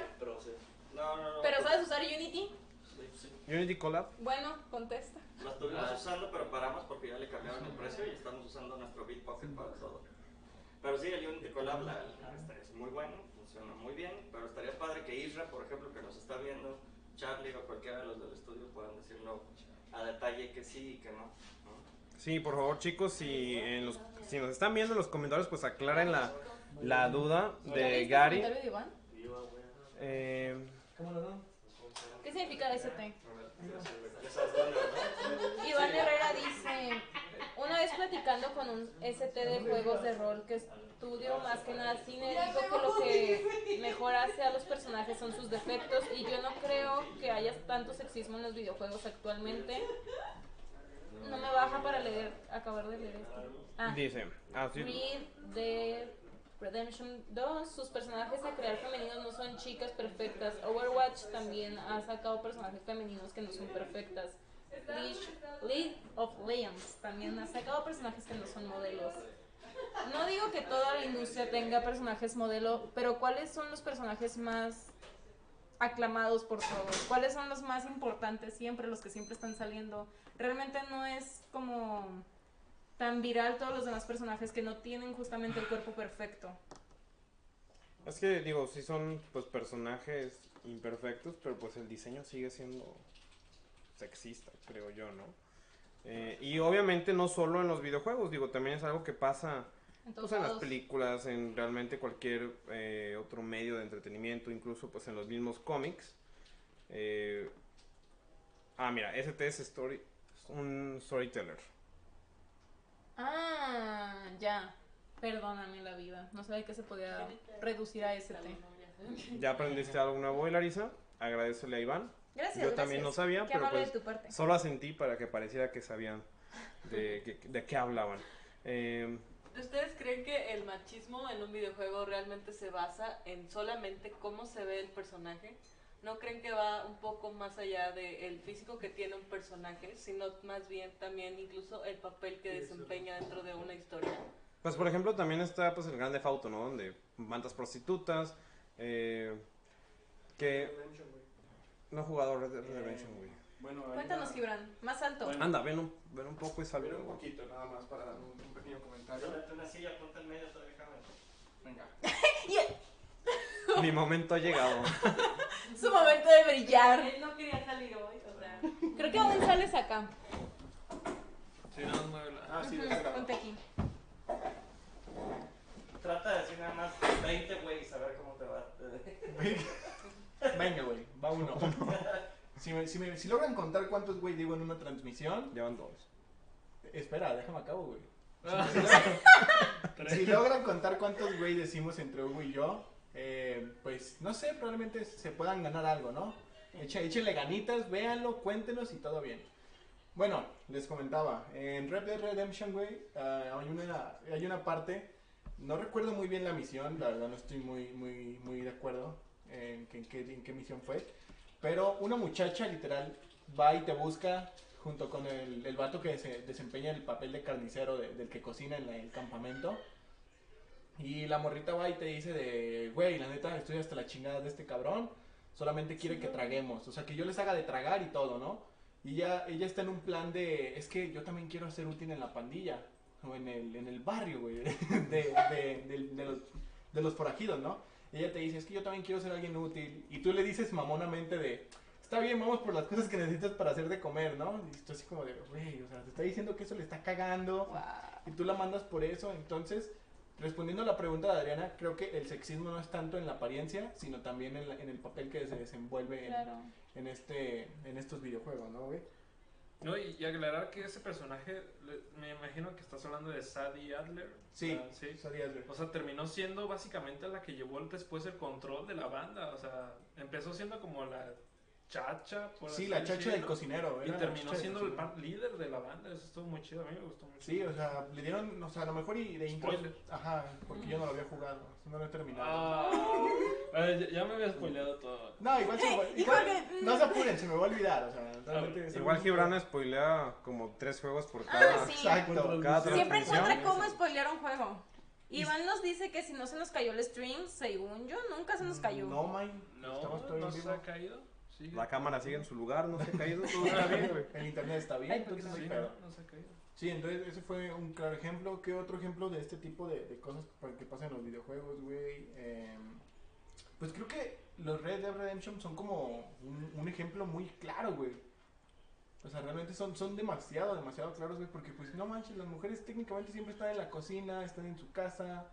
No, no, no. Pero ¿sabes usar Unity? Unity Collab. Bueno, contesta. Lo estuvimos usando, pero paramos porque ya le cambiaron el precio y estamos usando nuestro Bitbucket para todo. Pero sí, el Unity Collab la, la- es muy bueno, funciona muy bien, pero estaría padre que Isra, por ejemplo, que nos está viendo, Charlie o cualquiera de los del estudio puedan decirlo a detalle que sí y que no. ¿no? Sí, por favor chicos, si, en los, si nos están viendo en los comentarios, pues aclaren la, la duda ¿Ya de Gary. comentario de Iván? Eh. ¿Qué significa ST? Ya sabes dónde, ¿no? Iván Herrera platicando con un ST de juegos de rol que estudio más que nada cine, dijo que lo que mejor hace a los personajes son sus defectos y yo no creo que haya tanto sexismo en los videojuegos actualmente. No me baja para leer, acabar de leer esto. Ah, dice, ah, sí, Reed de Redemption 2, sus personajes a crear femeninos no son chicas perfectas. Overwatch también ha sacado personajes femeninos que no son perfectas. League of Legends también ha sacado personajes que no son modelos. No digo que toda la industria tenga personajes modelo, pero ¿cuáles son los personajes más aclamados por todos? ¿Cuáles son los más importantes siempre, los que siempre están saliendo? Realmente no es como tan viral todos los demás personajes que no tienen justamente el cuerpo perfecto. es que digo, sí son pues personajes imperfectos, pero pues el diseño sigue siendo sexista, creo yo, ¿no? Eh, y obviamente no solo en los videojuegos, digo, también es algo que pasa En pues, en las películas, en realmente cualquier eh, otro medio de entretenimiento, incluso pues en los mismos cómics. Eh, ah, mira, ST es story, un storyteller. Ah, ya. Perdóname la vida. No sabía que se podía reducir a ST. ¿Ya aprendiste algo nuevo, Larisa? Agradecele a Iván. Gracias. Yo también no gracias. sabía, Qué pero pues de tu parte. solo asentí para que pareciera que sabían de, que- de qué hablaban. Eh, ¿Ustedes creen que el machismo en un videojuego realmente se basa en solamente cómo se ve el personaje? ¿No creen que va un poco más allá del físico que tiene un personaje, sino más bien también incluso el papel que desempeña dentro de una historia? Pues por ejemplo también está pues el Grande Auto, ¿no? Donde mandas prostitutas, eh, que no he jugado Red Dead Redemption, güey. Bueno, Cuéntanos. Gibran. Más alto. Bueno. Anda, ven un, ven un poco y sal. Ver un poquito, nada más para dar un, un pequeño comentario. Date una silla, ponte en medio, déjame. Venga. Mi momento ha llegado. Su momento de brillar. Él no quería salir hoy, o sea... Creo que aún sales acá. Sí, no, muévela. Ah, sí, lado. Ponte aquí. Trata de decir nada más 20 güeyes, a ver cómo te va. Venga, güey, va uno. Si, me- si, me- si logran contar cuántos güey digo en una transmisión, Llevan dos. espera, déjame acabo, güey. Ah, Si logran contar cuántos güey decimos entre Hugo y yo, eh, pues no sé, probablemente se puedan ganar algo, ¿no? Eche- échenle ganitas, véanlo, cuéntenos y todo bien. Bueno, les comentaba, en Red Dead Redemption, güey, ah, hay, una, hay una parte, no recuerdo muy bien la misión, la verdad no estoy muy, muy, muy de acuerdo en, en qué, en qué misión fue, pero una muchacha literal va y te busca junto con el, el vato que se desempeña el papel de carnicero de- del que cocina en la- el campamento. Y la morrita va y te dice de, güey, la neta, estoy hasta la chingada de este cabrón. Solamente quiere que traguemos. O sea, que yo les haga de tragar y todo, ¿no? Y ya, ella está en un plan de, es que yo también quiero ser útil en la pandilla. O en el, en el barrio, güey. De, de, de- de los, de los forajidos, ¿no? Y ella te dice, es que yo también quiero ser alguien útil. Y tú le dices mamonamente de, está bien, vamos por las cosas que necesitas para hacer de comer, ¿no? Y tú así como de, güey, o sea, te está diciendo que eso le está cagando y tú la mandas por eso. Entonces, respondiendo a la pregunta de Adriana, creo que el sexismo no es tanto en la apariencia, sino también en, la- en el papel que se desenvuelve en este, en estos videojuegos, ¿no, güey? No, y, y aclarar que ese personaje, le- me imagino que estás hablando de Sadie Adler. Sí, Ah, sí. sabías, güey. O sea, terminó siendo básicamente la que llevó después el control de la banda. O sea, empezó siendo como la chacha. Por Sí, la chacha del cocinero. Y terminó siendo el pan- líder de la banda. Eso estuvo muy chido. A mí me gustó mucho. Sí, o sea, le dieron, o sea, a lo mejor y de intro. Ajá, porque yo no lo había jugado, no lo he terminado. Ah, Ay, ya, ya me había spoileado todo. No, igual, se me va- Hijo igual no se apuren, se me va a olvidar, o sea, realmente Igual Gibran spoilea como tres juegos por cada. Ah, sí. Exacto. Cada Siempre encuentra cómo spoilear un juego. Iván nos dice que si no se nos cayó el stream, según yo, nunca se nos cayó. No, man. No, no se ha caído. Sigue. La cámara sigue en su lugar, no se ha caído, todo está bien, güey. El internet está bien, Ay, ¿por qué entonces no Sí, no, se ha caído. Sí, entonces ese fue un claro ejemplo. ¿Qué otro ejemplo de este tipo de, de cosas que pasan en los videojuegos, güey? Em, pues creo que los Red Dead Redemption son como un, un ejemplo muy claro, güey. O sea, realmente son, son demasiado, demasiado claros, güey, porque pues no manches, las mujeres técnicamente siempre están en la cocina, están en su casa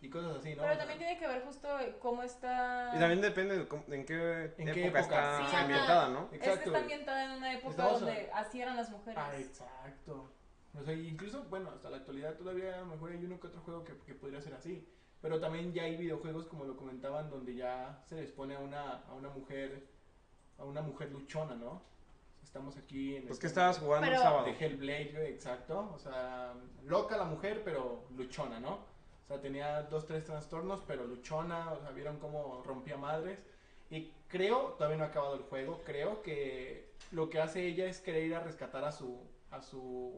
y cosas así, ¿no? O Pero sea, también tiene que ver justo cómo está... Y también depende de cómo- en qué, ¿En qué época, época? está Sí, ajá. ambientada, ¿no? Es que Exacto, está ambientada en una época Estamos donde así eran las mujeres. Ah, exacto. O sea, incluso, bueno, hasta la actualidad todavía a lo mejor hay uno que otro juego que, que podría ser así. Pero también ya hay videojuegos, como lo comentaban, donde ya se les pone a una, a una mujer, a una mujer luchona, ¿no? Estamos aquí en Pues el que estabas jugando el Pero- sábado. de Hellblade, güey, exacto. O sea, loca la mujer, pero luchona, ¿no? O sea, tenía dos, tres trastornos, pero luchona, o sea, vieron cómo rompía madres. Y creo, todavía no ha acabado el juego, creo que lo que hace ella es querer ir a rescatar a su, a su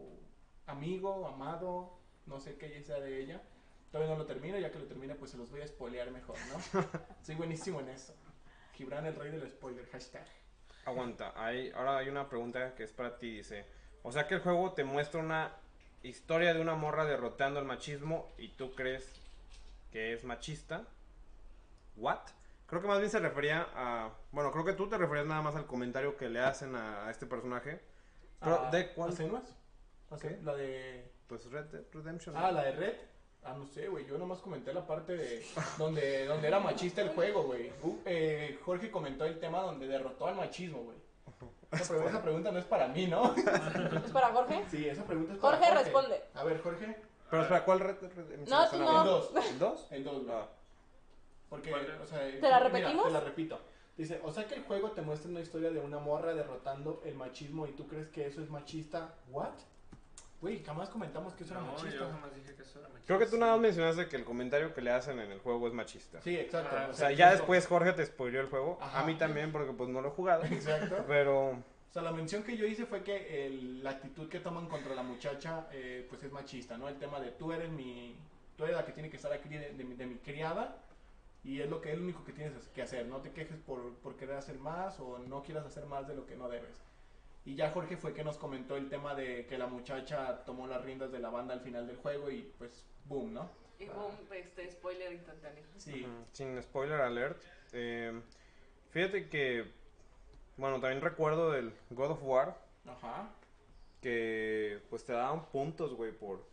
amigo, amado, no sé qué sea de ella. Todavía no lo termino, ya que lo termine pues se los voy a spoilear mejor, ¿no? Soy buenísimo en eso. Gibran el rey del spoiler, hashtag. Aguanta, hay, ahora hay una pregunta que es para ti, dice. O sea que el juego te muestra una historia de una morra derrotando el machismo y tú crees que es machista. ¿What? Creo que más bien se refería a... Bueno, creo que tú te referías nada más al comentario que le hacen a, a este personaje. Pero, Ah, ¿de cuál? ¿A ¿Qué? La de... Pues Red Dead Redemption. Ah, la de Red. Ah, no sé, güey. Yo nomás comenté la parte de donde, donde era machista el juego, güey. Uh, eh, Jorge comentó el tema donde derrotó al machismo, güey. Esa, pre- esa pregunta no es para mí, ¿no? ¿Es para Jorge? Sí, esa pregunta es para Jorge, Jorge. responde. A ver, Jorge. Pero espera, ¿cuál Red? No, tú no. 2. ¿El 2? El 2, güey. Ah, Porque, ¿Cuál? o sea, ¿Te la mira, repetimos? te la repito. Dice, o sea que el juego te muestra una historia de una morra derrotando el machismo y tú crees que eso es machista. ¿What? Güey, jamás comentamos que eso era machista. yo jamás dije que eso era machista. Creo que tú nada más mencionaste que el comentario que le hacen en el juego es machista. Sí, exacto. Ah, O sea, ya después Jorge te spoileó el juego. Ajá. A mí también, porque pues no lo he jugado. Exacto. Pero O sea, la mención que yo hice fue que el- la actitud que toman contra la muchacha, eh, pues es machista, ¿no? El tema de tú eres mi, tú eres la que tiene que estar aquí de, de mi, de mi criada y es lo que es lo único que tienes que hacer, no te quejes por, por querer hacer más o no quieras hacer más de lo que no debes. Y ya Jorge fue que nos comentó el tema de que la muchacha tomó las riendas de la banda al final del juego y pues boom, ¿no? Y boom, este, spoiler instantáneo. Sí. Sin spoiler alert. eh, fíjate que, bueno, también recuerdo del God of War. Ajá. que pues te daban puntos, güey, por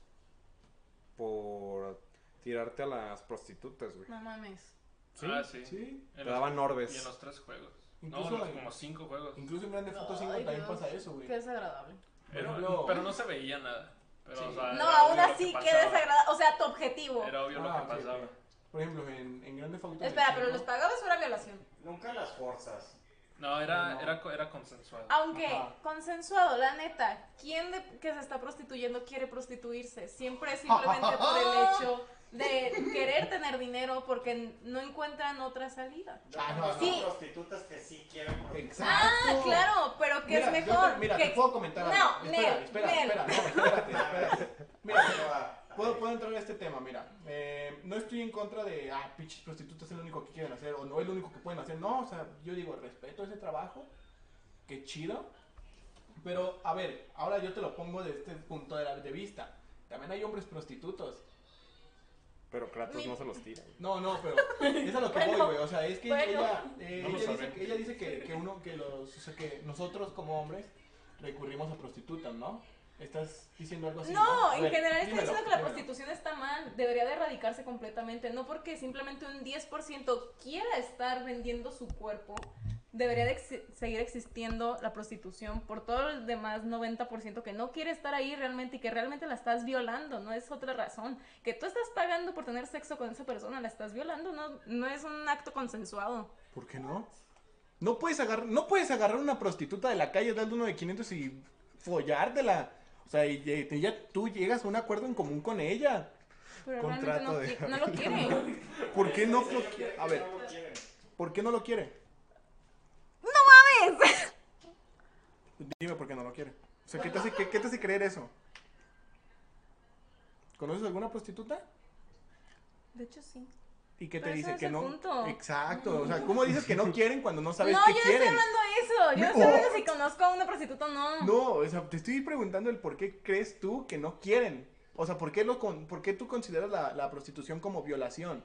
por tirarte a las prostitutas, güey. No mames. ¿Sí? Ah, sí. Te los- daban orbes. Y en los tres juegos. Incluso no, en- como cinco juegos. Incluso en Grande Foto 5 Ay, también Dios, pasa eso, güey. Qué desagradable. Pero, ejemplo- pero no se veía nada. Pero, Sí. o sea, No, aún así, que qué desagradable. O sea, tu objetivo. Era obvio Ah, lo ok, que pasaba. Por ejemplo, en, en Grande Foto Espera, pero ¿los pagabas o era violación? Nunca las forzas. No, era, No. Era, co- era consensuado. Aunque Ajá. consensuado, la neta, ¿quién de que se está prostituyendo quiere prostituirse? Siempre es simplemente por el hecho de querer tener dinero porque no encuentran otra salida. Ah, no, conozco sí. prostitutas que sí quieren prostitutas. Ah, claro, pero que Mira, es mejor. te- mira, que... te puedo comentar No, algo. Espera, Nel, espera, Nel. espera, no, espérate, espérate. Mira, Pero, ah, puedo, puedo entrar a este tema, mira. eh, no estoy en contra de, ah, pinches prostitutas es lo único que quieren hacer o no es lo único que pueden hacer. No, o sea, yo digo, respeto ese trabajo, qué chido. Pero, a ver, ahora yo te lo pongo desde este punto de, la- de vista. También hay hombres prostitutos. Pero Kratos Mi- no se los tira. güey. No, no, pero es a lo que Bueno, voy, güey. O sea, es que bueno. ella, eh, No lo ella, dice, ella dice que, que uno, que los, o sea, que nosotros como hombres recurrimos a prostitutas, ¿no? Estás diciendo algo así. No, A en ver, general está dímelo, diciendo que la dímelo. prostitución está mal, debería de erradicarse completamente, no porque simplemente un 10% quiera estar vendiendo su cuerpo, debería de exi- seguir existiendo la prostitución por todo el demás 90% que no quiere estar ahí realmente y que realmente la estás violando, no es otra razón. Que tú estás pagando por tener sexo con esa persona, la estás violando, no, no es un acto consensuado. ¿Por qué no? No puedes agarrar, no puedes agarrar una prostituta de la calle, darle uno de 500 y follártela. O sea, y, ya tú llegas a un acuerdo en común con ella. Pero Contrato realmente no, de- qui- no lo quiere. ¿Por qué no lo quiere? A ver. ¿por qué no lo quiere? ¡No mames! Dime por qué no lo quiere. O sea, ¿qué te hace, qué, qué te hace creer eso? ¿Conoces alguna prostituta? De hecho, sí. ¿Y qué te Pero dice no es que el no? punto. Exacto. O sea, ¿cómo dices que no quieren cuando no sabes no, qué yo no quieren? estoy hablando de eso. Yo no estoy hablando si conozco a una prostituta o no. No, o sea, te estoy preguntando el por qué crees tú que no quieren. O sea, ¿por qué, lo con, por qué tú consideras la, la prostitución como violación?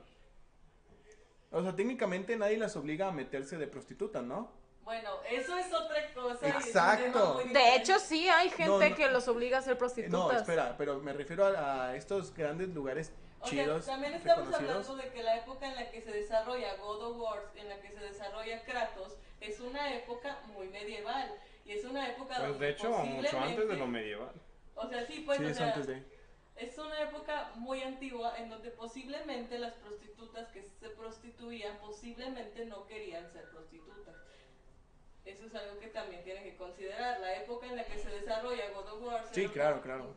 O sea, técnicamente nadie las obliga a meterse de prostituta, ¿no? Bueno, eso es otra cosa. Exacto. De hecho, sí hay gente No, no. que los obliga a ser prostitutas. No, espera, pero me refiero a, a estos grandes lugares O sea, chidos, también estamos hablando de que la época en la que se desarrolla God of War, en la que se desarrolla Kratos, es una época muy medieval. Y es una época Pues donde de hecho, mucho antes de lo medieval. O sea, sí, pues, Sí, o es sea, antes de... es una época muy antigua en donde posiblemente las prostitutas que se prostituían posiblemente no querían ser prostitutas. Eso es algo que también tienen que considerar. La época en la que se desarrolla God of War. Sí, claro, claro.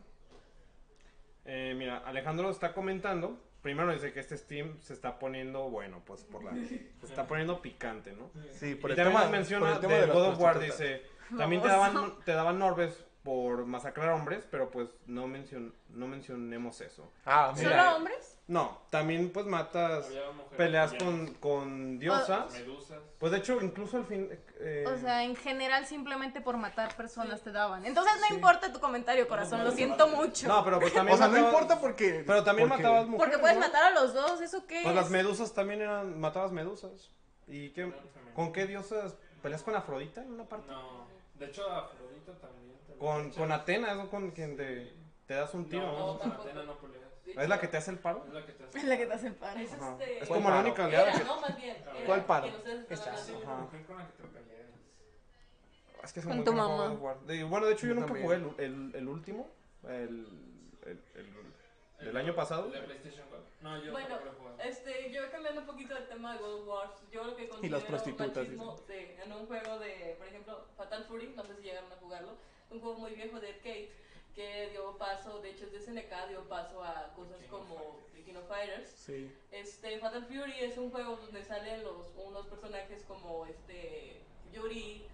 Eh, mira, Alejandro está comentando. Primero dice que este Steam se está poniendo, bueno, pues por la. Se está poniendo picante, ¿no? Sí, y también menciona del God of War, dice. También te daban, te daban orbes por masacrar hombres, pero pues no, mencion, no mencionemos eso. Ah, ¿Solo Mira, hombres? No, también pues matas, peleas también, con, con diosas. Medusas. Pues de hecho, incluso al fin... eh, O sea, en general simplemente por matar personas te daban. Entonces no Sí. importa tu comentario, corazón, lo siento mucho. no, pero pues también O sea, no matabas- importa porque... Pero también porque- matabas mujeres, Porque puedes ¿no? matar a los dos, ¿eso qué Pues es? las medusas también eran... Matabas medusas. ¿Y qué, con qué diosas? ¿Peleas con Afrodita en una parte? No, de hecho Afrodita también. lo Con, con Atena, ¿no? Con quien te, te das un tiro, No, ¿no? no, con Atena no peleas. ¿Es la que te hace el paro? Es la que te hace. Es la que te hace el paro. Es, este, Es ¿Cuál como la única aliada era, que... ¿no? Más bien. era ¿Cuál paro? Esta. Ajá. con que. Es que es Con muy tu mamá. De- bueno, de hecho yo Yo nunca también. jugué el, el, el último. El, el, el- del año pasado. ¿El de PlayStation 4? No, yo Bueno. Este, yo cambiando un poquito del tema de God of War, yo lo que considero Y las prostitutas, machismo de- en un juego de, por ejemplo, Fatal Fury, no sé si llegaron a jugarlo, un juego muy viejo de arcade que dio paso, de hecho es de SNK, dio paso a cosas King como The King of Fighters. Sí. Este, Fatal Fury es un juego donde salen los, unos personajes como este, Yuri,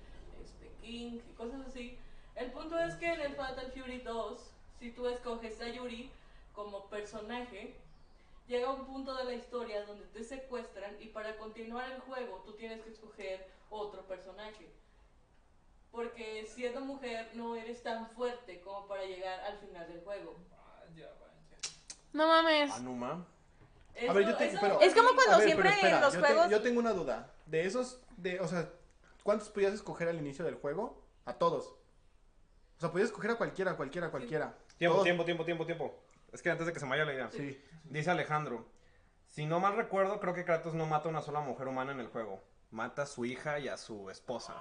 este, King y cosas así. El punto es que en el Fatal Fury 2, si tú escoges a Yuri como personaje, llega un punto de la historia donde te secuestran y para continuar el juego tú tienes que escoger otro personaje. Porque siendo mujer no eres tan fuerte como para llegar al final del juego. Vaya, vaya. No mames. Anuma. A ver, yo Eso- te- eso pero- Es como cuando A ver, siempre espera, en los yo te- juegos... yo tengo una duda. De esos, de, o sea, ¿cuántos podías escoger al inicio del juego? A todos. O O sea, podías escoger a cualquiera, cualquiera, cualquiera. Tiempo, Todos- tiempo, tiempo, tiempo, tiempo. Es que antes de que se me vaya la idea. Sí. Dice Alejandro. Si no mal recuerdo, creo que Kratos no mata a una sola mujer humana en el juego. Mata a su hija y a su esposa.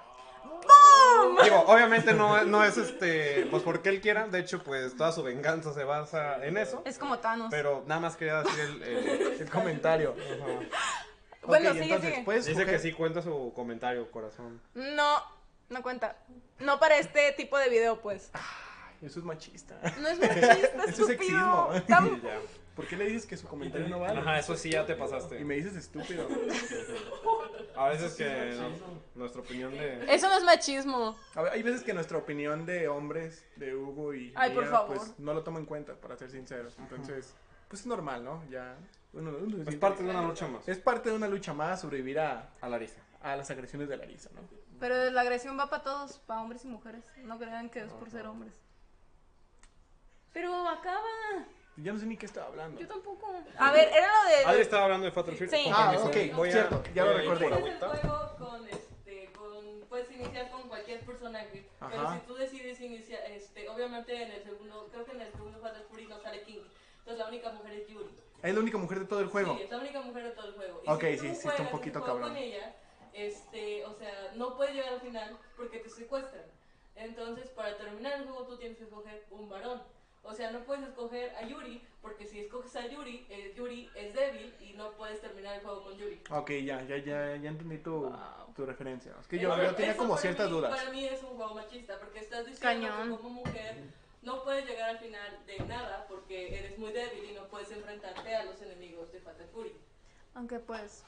Digo, obviamente no, no es este, pues porque él quiera. De hecho, pues toda su venganza se basa en eso. Es como Thanos. Pero nada más quería decir el, el- El comentario. Bueno, Ok, sigue, entonces, sigue. puedes Dice que sí cuenta su comentario, corazón. No, no cuenta. No para este tipo de video, pues. Eso es machista. No es machista, Eso es sexismo. ¿Por qué le dices que su comentario no vale? Ajá, eso sí ya te Y pasaste. me dices estúpido. A veces que no, nuestra opinión de... Eso no es machismo. A ver, hay veces que nuestra opinión de hombres, de Hugo y Ay, por mía, favor. pues no lo tomo en cuenta, para ser sinceros. Entonces, pues es normal, ¿no? Ya. uno- uno se Es parte de una lucha más. es parte de una lucha más sobrevivir a, A Larisa. a las agresiones de Larisa, ¿no? Pero la agresión va para todos, para hombres y mujeres. No crean que es por ser hombres. Pero acaba. Ya no sé ni qué estaba hablando. Yo tampoco. A ver, era lo de. Adri estaba hablando de Fatal Fury. Sí. Ah, ok, voy a- cierto, ya lo voy a ir recordé. el juego con este, con, puedes iniciar con cualquier personaje, pero Ajá. si tú decides iniciar, este, obviamente en el segundo, creo que en el segundo Fatal Fury no sale King, entonces la única mujer es Yuri. Es la única mujer de todo el juego. Sí, es la única mujer de todo el juego. Y Ok, si sí, sí, está un poquito cabrón. con ella, este, o sea, no puedes llegar al final porque te secuestran. Entonces, para terminar el juego tú tienes que escoger un varón. O sea, no puedes escoger a Yuri, porque si escoges a Yuri, eh, Yuri es débil y no puedes terminar el juego con Yuri. Ok, ya, ya, ya, ya entendí tu, tu referencia. Es que Eh, yo, yo tenía como ciertas mí- dudas. Para mí es un juego machista, porque estás diciendo Cañón. que como mujer no puedes llegar al final de nada porque eres muy débil y no puedes enfrentarte a los enemigos de Fatal Fury. Aunque pues.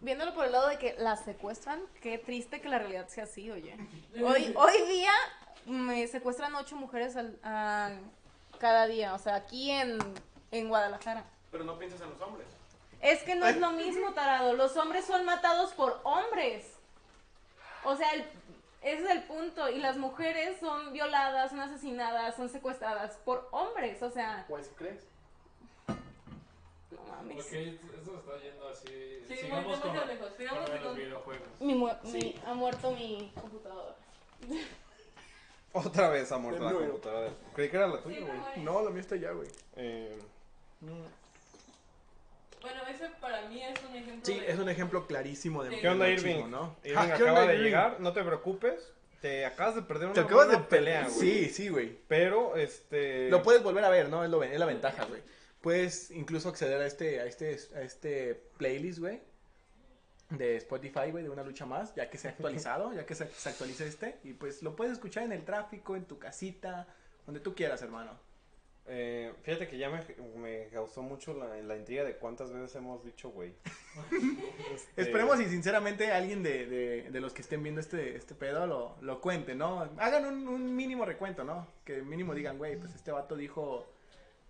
Viéndolo por el lado de que las secuestran, qué triste que la realidad sea así, oye. Hoy, hoy día me secuestran ocho mujeres al, a- cada día, o sea, aquí en, en Guadalajara. Pero no piensas en los hombres. Es que no es lo mismo, tarado. Los hombres son matados por hombres. O sea, el- ese es el punto. Y las mujeres son violadas, son asesinadas, son secuestradas por hombres. O sea, ¿Cuál crees? no mames. Ok, eso está yendo así. Sí, sigamos muy- con, lejos, sigamos con los videojuegos. Mi mu- mi- ha muerto mi computadora. Otra vez De la nuevo. computadora. Creí que era la tuya, güey. No, la mía está ya, güey. Eh, Bueno, ese para mí es un ejemplo. Sí, de- es un ejemplo clarísimo de ¿Qué onda, machismo, Irving? ¿no? Irving Ah, ¿qué acaba onda, de Irving? llegar, no te preocupes. Te acabas de perder una Te acabas de buena pelea, güey. Sí, sí, güey. Pero, este... Lo puedes volver a ver, ¿no? Es, lo, es la ventaja, güey. Puedes incluso acceder a este, a este, a este playlist, güey. De Spotify, güey, de una lucha más, ya que se ha actualizado, ya que se, se actualiza este. Y pues lo puedes escuchar en el tráfico, en tu casita, donde tú quieras, hermano. Eh, fíjate que ya me, me causó mucho la, la intriga de cuántas veces hemos dicho, güey. Este, Esperemos y sinceramente alguien de, de, de los que estén viendo este, este pedo lo, lo cuente, ¿no? Hagan un, un mínimo recuento, ¿no? Que mínimo digan, güey, pues este vato dijo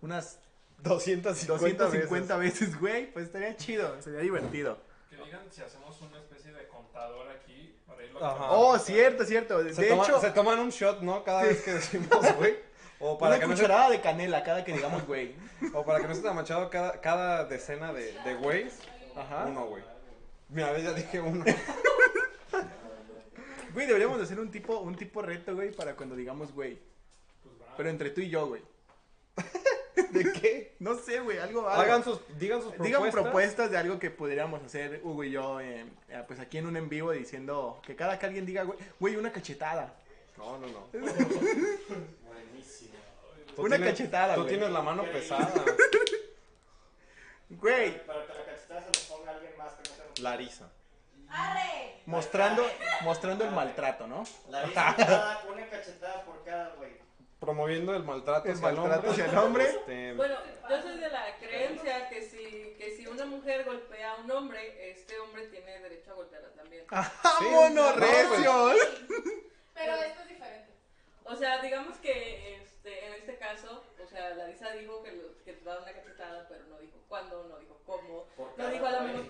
unas 250, 250 veces, güey, pues estaría chido, sería divertido. Que digan si hacemos una especie de contador aquí para irlo Ajá. Oh, cierto, cierto. De Se, toma- hecho, se toman un shot, ¿no? Cada vez que decimos, güey. O para, una que no se, de canela cada que digamos, güey. o para que no se te manchado cada, cada decena de, de güeyes. Ajá. Uno, güey. Mira, ya dije uno. Güey, deberíamos de hacer un tipo, un tipo reto, güey, para cuando digamos, güey. Pues. Pero entre tú y yo, güey. ¿De qué? No sé, güey, algo, algo. Hagan sus, digan sus propuestas. Digan propuestas de algo que podríamos hacer Hugo y yo, eh, eh, pues aquí en un en vivo diciendo que cada que alguien diga, güey, güey, una cachetada. No, no, no. Buenísimo. Una tienes- cachetada, Tú güey. tienes la mano pesada. Güey, Para que la cachetada se lo ponga alguien más que no sea Larisa. ¡Arre! mostrando, mostrando el maltrato, ¿no? La risa cada- una cachetada por cada güey. Promoviendo el maltrato El hacia el maltrato hombre. hacia el hombre. Este, Bueno, yo soy de la creencia que si, que si una mujer golpea a un hombre, este hombre tiene derecho a golpearla también. ¡Vámonos, no, pues. recios! Pero esto es diferente. O sea, digamos que este, en este caso, o sea, Larisa dijo que, lo- que te daba una cachetada, pero no dijo cuándo, no dijo cómo, Por no dijo a lo mejor,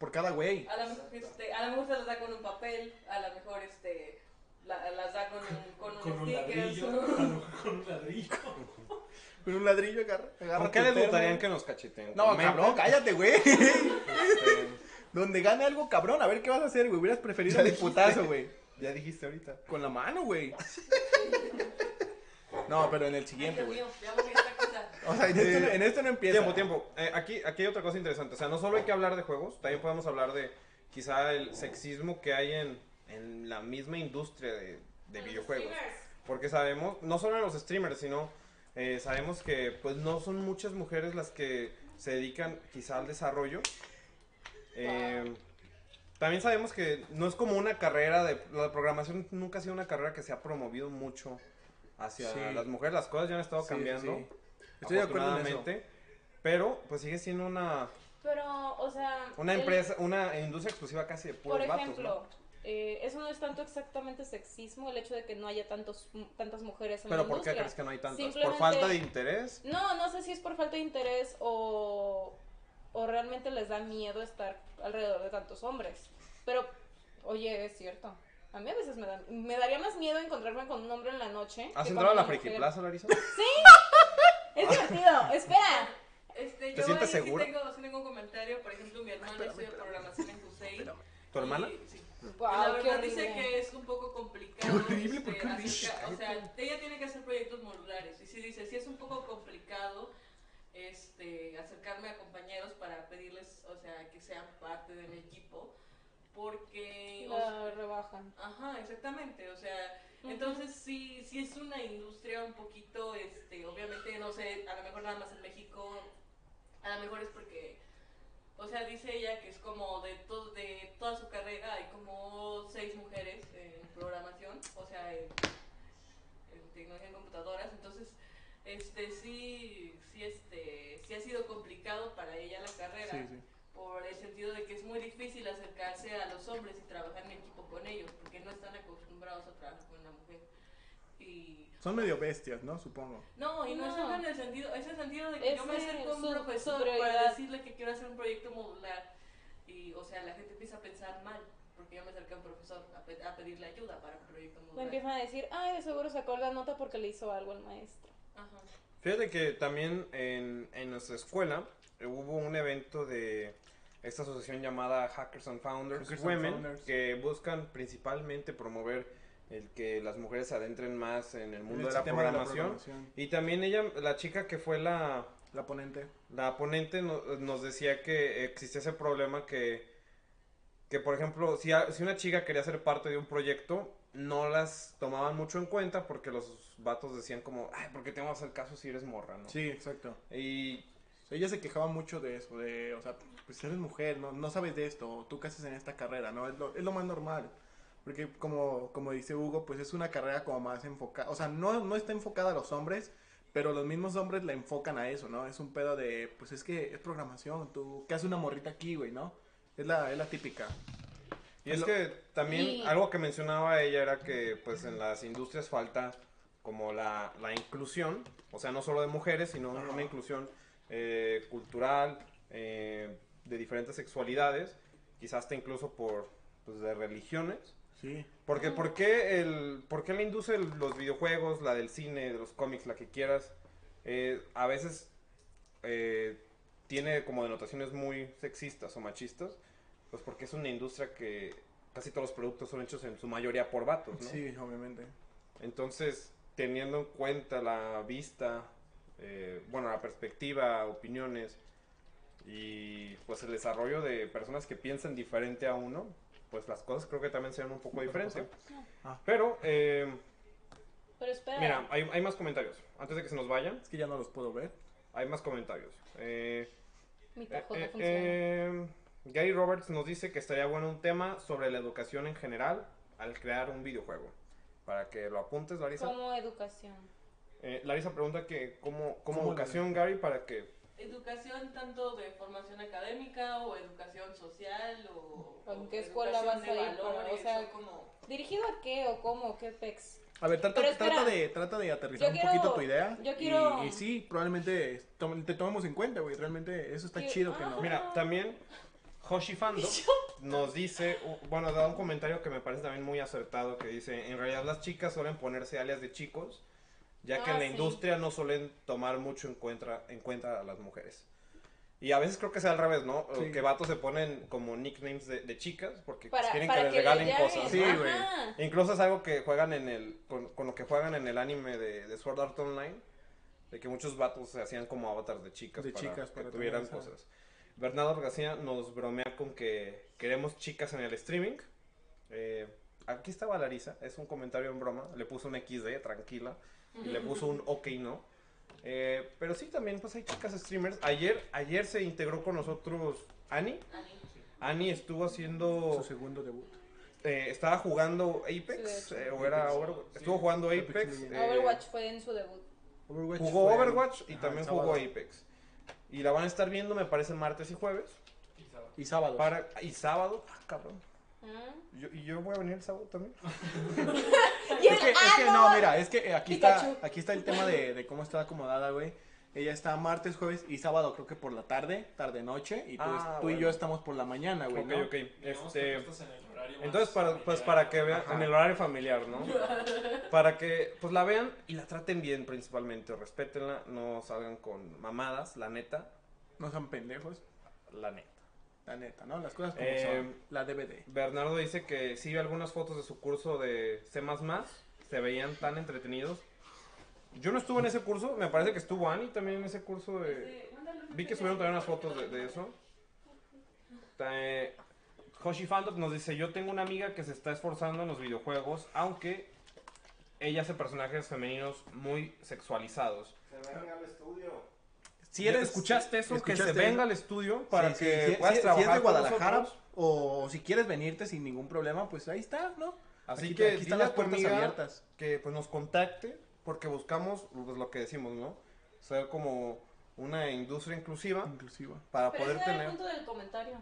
Por cada güey. a lo mejor, este, a lo mejor se las da con un papel, a lo mejor este, la- las da con un, con un ladrillo. Con un ladrillo. Con un ladrillo agarra, agarra ¿Con qué les termo. gustarían que nos cacheteen? No, ¿Con cabrón, cállate, güey. Donde gane algo cabrón, a ver qué vas a hacer, güey. Hubieras preferido un putazo, güey. Ya dijiste ahorita. Con la mano, güey. No, pero en el siguiente, güey. O sea, en este, no- en este no empieza. Tiempo, tiempo. Eh, aquí, aquí hay otra cosa interesante. O sea, no solo hay que hablar de juegos, también podemos hablar de quizá el sexismo que hay en, en la misma industria de, de videojuegos. Porque sabemos, no solo en los streamers, sino eh, sabemos que pues no son muchas mujeres las que se dedican quizá al desarrollo. Eh, también sabemos que no es como una carrera de... La programación nunca ha sido una carrera que se ha promovido mucho hacia Sí. las mujeres. Las cosas ya han estado Sí, cambiando. sí. Estoy de acuerdo en eso. Pero pues sigue siendo una, Pero, o sea. una el- empresa, una industria exclusiva casi de puros Por vatos, ejemplo, ¿no? Eh, eso no es tanto exactamente sexismo, el hecho de que no haya tantos, tantas mujeres en Pero la ¿por qué crees que no hay tantas? ¿Por falta de interés? No, no sé si es por falta de interés o, o realmente les da miedo estar alrededor de tantos hombres. Pero, oye, es cierto. A mí a veces me, da, me daría más miedo encontrarme con un hombre en la noche. ¿Has entrado a la Friki. Plaza, Larisa? Es divertido, espera. Este, ¿Te yo sientes ahí sí segura? tengo, sí tengo un comentario. Por ejemplo, mi hermana estudia programación en CUSEI. ¿Tu hermana? Y, sí. La qué verdad dice que es un poco complicado. Qué horrible, ¿por este, qué horrible? acerca- o sea, ella tiene que hacer proyectos modulares. Y sí dice, sí es un poco complicado este, acercarme a compañeros para pedirles, o sea, que sean parte de mi equipo. Porque... o La sea, rebajan. Ajá, exactamente, o sea, entonces sí, sí es una industria un poquito, este, obviamente, no sé, a lo mejor nada más en México, a lo mejor es porque, o sea, dice ella que es como de, to- de toda su carrera hay como seis mujeres en programación, o sea, en, en tecnología en computadoras, entonces, este, sí, sí, este, sí ha sido complicado para ella la carrera Sí, sí. por el sentido de que es muy difícil acercarse a los hombres y trabajar en equipo con ellos, porque no están acostumbrados a trabajar con una mujer. Y Son medio bestias, ¿no? Supongo. no, y no, es No. solo en el sentido, es el sentido de que Es yo me acerco a un profesor para decirle que quiero hacer un proyecto modular y, o sea, la gente empieza a pensar mal, porque yo me acerqué a un profesor a, pe- a pedirle ayuda para un proyecto Me modular. empiezan a decir, ay, de seguro sacó la nota porque le hizo algo al maestro. Ajá. Fíjate que también en, en nuestra escuela eh, hubo un evento de esta asociación llamada Hackers and Founders Hackers and Women Founders. que buscan principalmente promover el que las mujeres adentren más en el mundo de la tema de la programación. Y también ella, la chica que fue la, La ponente. la ponente no- nos decía que existía ese problema que, que por ejemplo, si, a- si una chica quería ser parte de un proyecto, no las tomaban mucho en cuenta porque los vatos decían como, ay, ¿por qué te vamos a hacer caso si eres morra, no? Sí, exacto. Y Ella se quejaba mucho de eso, de, o sea, pues eres mujer, no, no sabes de esto, tú qué haces en esta carrera, ¿no? Es lo, es lo más normal. Porque como, como dice Hugo, pues es una carrera como más enfocada, o sea, no, no está enfocada a los hombres, pero los mismos hombres la enfocan a eso, ¿no? Es un pedo de, pues es que es programación, tú, ¿qué hace una morrita aquí, güey, no? Es la, es la típica. Y es Lo- que también Y- algo que mencionaba ella era que pues en las industrias falta como la, la inclusión, o sea, no solo de mujeres, sino Ajá. una inclusión eh, cultural, eh, de diferentes sexualidades, quizás hasta incluso por pues, de religiones. Sí. Porque ¿por qué, el, ¿por qué la industria de los videojuegos, la del cine, de los cómics, la que quieras, eh, a veces eh, tiene como denotaciones muy sexistas o machistas? Pues porque es una industria que casi todos los productos son hechos en su mayoría por vatos, ¿no? Sí, obviamente. Entonces, teniendo en cuenta la vista, eh, bueno, la perspectiva, opiniones y pues el desarrollo de personas que piensan diferente a uno, pues las cosas creo que también sean un poco diferentes. Ah. Pero, eh, Pero espera. mira, hay, hay más comentarios. Antes de que se nos vayan, Es que ya no los puedo ver. hay más comentarios. Eh, Mi eh, eh, funciona. eh, Gary Roberts nos dice que estaría bueno un tema sobre la educación en general al crear un videojuego. Para que lo apuntes, Larisa. Como educación. Eh, Larisa pregunta que cómo, cómo ¿Cómo educación, Gary, para que... Educación tanto de formación académica o educación social o... ¿En o qué escuela vas a ir para- o sea, o como... ¿Dirigido a qué o cómo? ¿Qué pex? A ver, trata, espera. trata, de, trata de aterrizar un poquito tu idea. yo y- quiero- Y, sí, probablemente te tomemos en cuenta, güey. Realmente eso está chido que no. Mira, también Hoshi Fando nos dice, bueno, da un comentario que me parece también muy acertado, que dice, en realidad las chicas suelen ponerse alias de chicos, ya que Ah, en la sí. industria no suelen tomar mucho en cuenta, en cuenta a las mujeres. Y a veces creo que sea al revés, ¿no? Sí. Que vatos se ponen como nicknames de, de chicas porque pues, Para, quieren para que les que regalen le llamen. cosas. Sí, güey. Incluso es algo que juegan en el. Con, con lo que juegan en el anime de, de Sword Art Online. De que muchos vatos se hacían como avatars de chicas De para chicas, que para tuvieran tener esa- cosas. Bernardo García nos bromea con que queremos chicas en el streaming. Eh, aquí estaba Larisa, es un comentario en broma. Le puso un XD, tranquila. Y le puso un ok, no. Eh, pero sí, también pues hay chicas streamers. Ayer, ayer se integró con nosotros Ani. Ani estuvo haciendo. Su segundo debut. eh, estaba jugando Apex. Eh, o era Overwatch. Estuvo jugando Apex eh, Overwatch fue en su debut. Overwatch Jugó fue- Overwatch y Ajá, también jugó. Apex. Y la van a estar viendo, me parece, martes y jueves. Y sábado. Para, y sábado. Ah, cabrón. ¿Mm? Yo, y yo voy a venir el sábado también. Es que, es que no, mira, es que aquí está, aquí está el tema de, de cómo está acomodada, güey. Ella está martes, jueves y sábado, creo que por la tarde, tarde noche. Y pues Ah, tú y yo estamos por la mañana, güey. ok, ¿no? ok. Este, tú en el entonces, para, pues para que vean, Ajá. en el horario familiar, ¿no? Para que pues la vean y la traten bien principalmente, respétenla, no salgan con mamadas, la neta, No son pendejos, la neta. La neta, ¿no? Las cosas como Eh, son. La DVD. Bernardo dice que sí vio algunas fotos de su curso de C++, se veían tan entretenidos. Yo no estuve en ese curso, me parece que estuvo Ani también en ese curso de... Vi que subieron también unas fotos de, de eso. Eh, Hoshi Fandom nos dice, yo tengo una amiga que se está esforzando en los videojuegos, aunque ella hace personajes femeninos muy sexualizados. Se venga al estudio. Si eres, ¿Escuchaste eso? que se ¿escuchaste venga al estudio para Sí, sí, que puedas si- si trabajar es de Guadalajara nosotros. o si quieres venirte sin ningún problema, pues ahí está, ¿no? Así Aquí- que aquí están las puertas abiertas. que pues nos contacte porque buscamos pues, lo que decimos, ¿no? Ser como una industria inclusiva Inclusiva. para Pero poder ese era el tener. punto del comentario.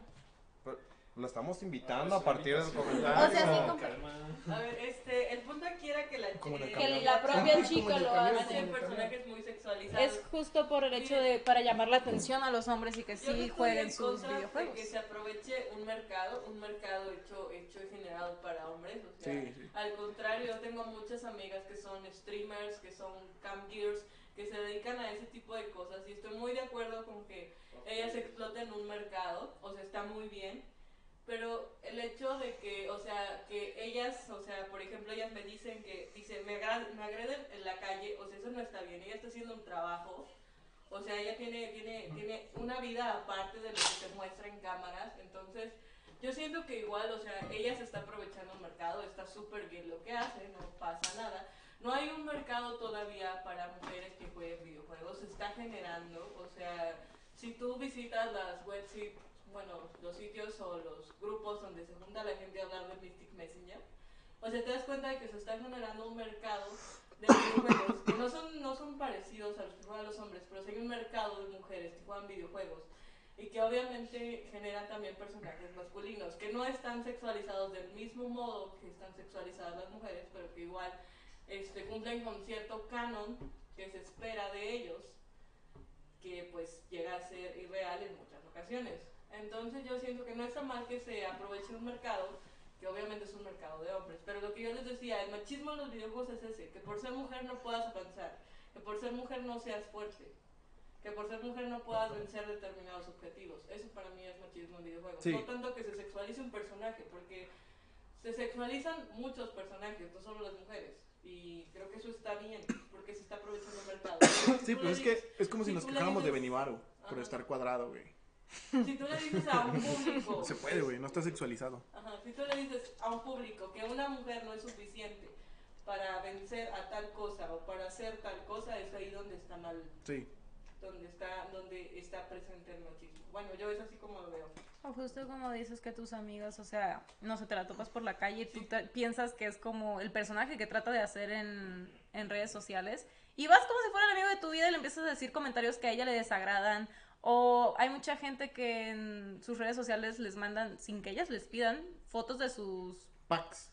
Lo estamos invitando Ah, a partir del comentario. O sea, sí, como- Calma. A ver, este, el punto aquí era que la eh, Que la propia chica lo hace. personajes muy sexualizados. Es justo por el hecho de para llamar la atención a los hombres y que Yo sí jueguen en sus videojuegos. que se aproveche un mercado, un mercado hecho, hecho y generado para hombres. O sea, Sí, sí. al contrario, yo tengo muchas amigas que son streamers, que son cam gears, que se dedican a ese tipo de cosas y estoy muy de acuerdo con que ellas exploten un mercado, o sea, está muy bien. Pero el hecho de que, o sea, que ellas, o sea, por ejemplo, ellas me dicen que, dice, me, agra- me agreden en la calle, o sea, eso no está bien, ella está haciendo un trabajo, o sea, ella tiene, tiene, tiene una vida aparte de lo que se muestra en cámaras, entonces yo siento que igual, o sea, ella se está aprovechando el mercado, está súper bien lo que hace, no pasa nada. No hay un mercado todavía para mujeres que jueguen videojuegos, se está generando, o sea, si tú visitas las webs, bueno, los sitios o los grupos donde se junta la gente a hablar de Mystic Messenger, o sea, te das cuenta de que se está generando un mercado de videojuegos que no son, no son parecidos a los que juegan los hombres, pero sí hay un mercado de mujeres que juegan videojuegos y que obviamente generan también personajes masculinos que no están sexualizados del mismo modo que están sexualizadas las mujeres, pero que igual este, cumplen con cierto canon que se espera de ellos, que pues llega a ser irreal en muchas ocasiones. Entonces yo siento que no está mal que se aproveche un mercado, que obviamente es un mercado de hombres, pero lo que yo les decía, el machismo en los videojuegos es ese, que por ser mujer no puedas avanzar, que por ser mujer no seas fuerte, que por ser mujer no puedas vencer determinados objetivos. Eso para mí es machismo en videojuegos. Sí. No tanto que se sexualice un personaje, porque se sexualizan muchos personajes, no solo las mujeres. Y creo que eso está bien, porque se está aprovechando el mercado. Sí, tú pues es que es como si si nos quejáramos de dices- Benimaru por estar cuadrado, güey. Si tú le dices a un público... Se puede, güey, no está sexualizado. Ajá, si tú le dices a un público que una mujer no es suficiente para vencer a tal cosa o para hacer tal cosa, es ahí donde está mal, Sí. donde está, donde está presente el machismo. Bueno, yo es así como lo veo. O justo como dices que tus amigas, o sea, no sé, te la topas por la calle y tú te- piensas que es como el personaje que trata de hacer en, en redes sociales y vas como si fuera el amigo de tu vida y le empiezas a decir comentarios que a ella le desagradan o hay mucha gente que en sus redes sociales les mandan, sin que ellas les pidan, fotos de sus Pax.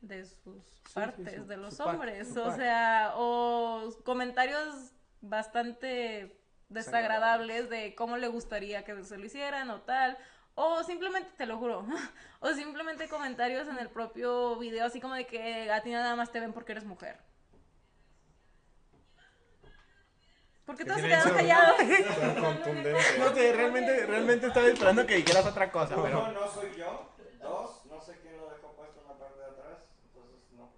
de sus sí, partes, su- de los pack, hombres, o pack. sea, o comentarios bastante desagradables de cómo le gustaría que se lo hicieran o tal, o simplemente, te lo juro, o simplemente comentarios en el propio video, así como de que a ti nada más te ven porque eres mujer. ¿Por qué todos se quedaron callados? No sé, realmente, realmente estaba esperando que dijeras otra cosa, Uno, pero... no soy yo. Dos, no sé quién lo dejó puesto en la parte de atrás. Entonces, no.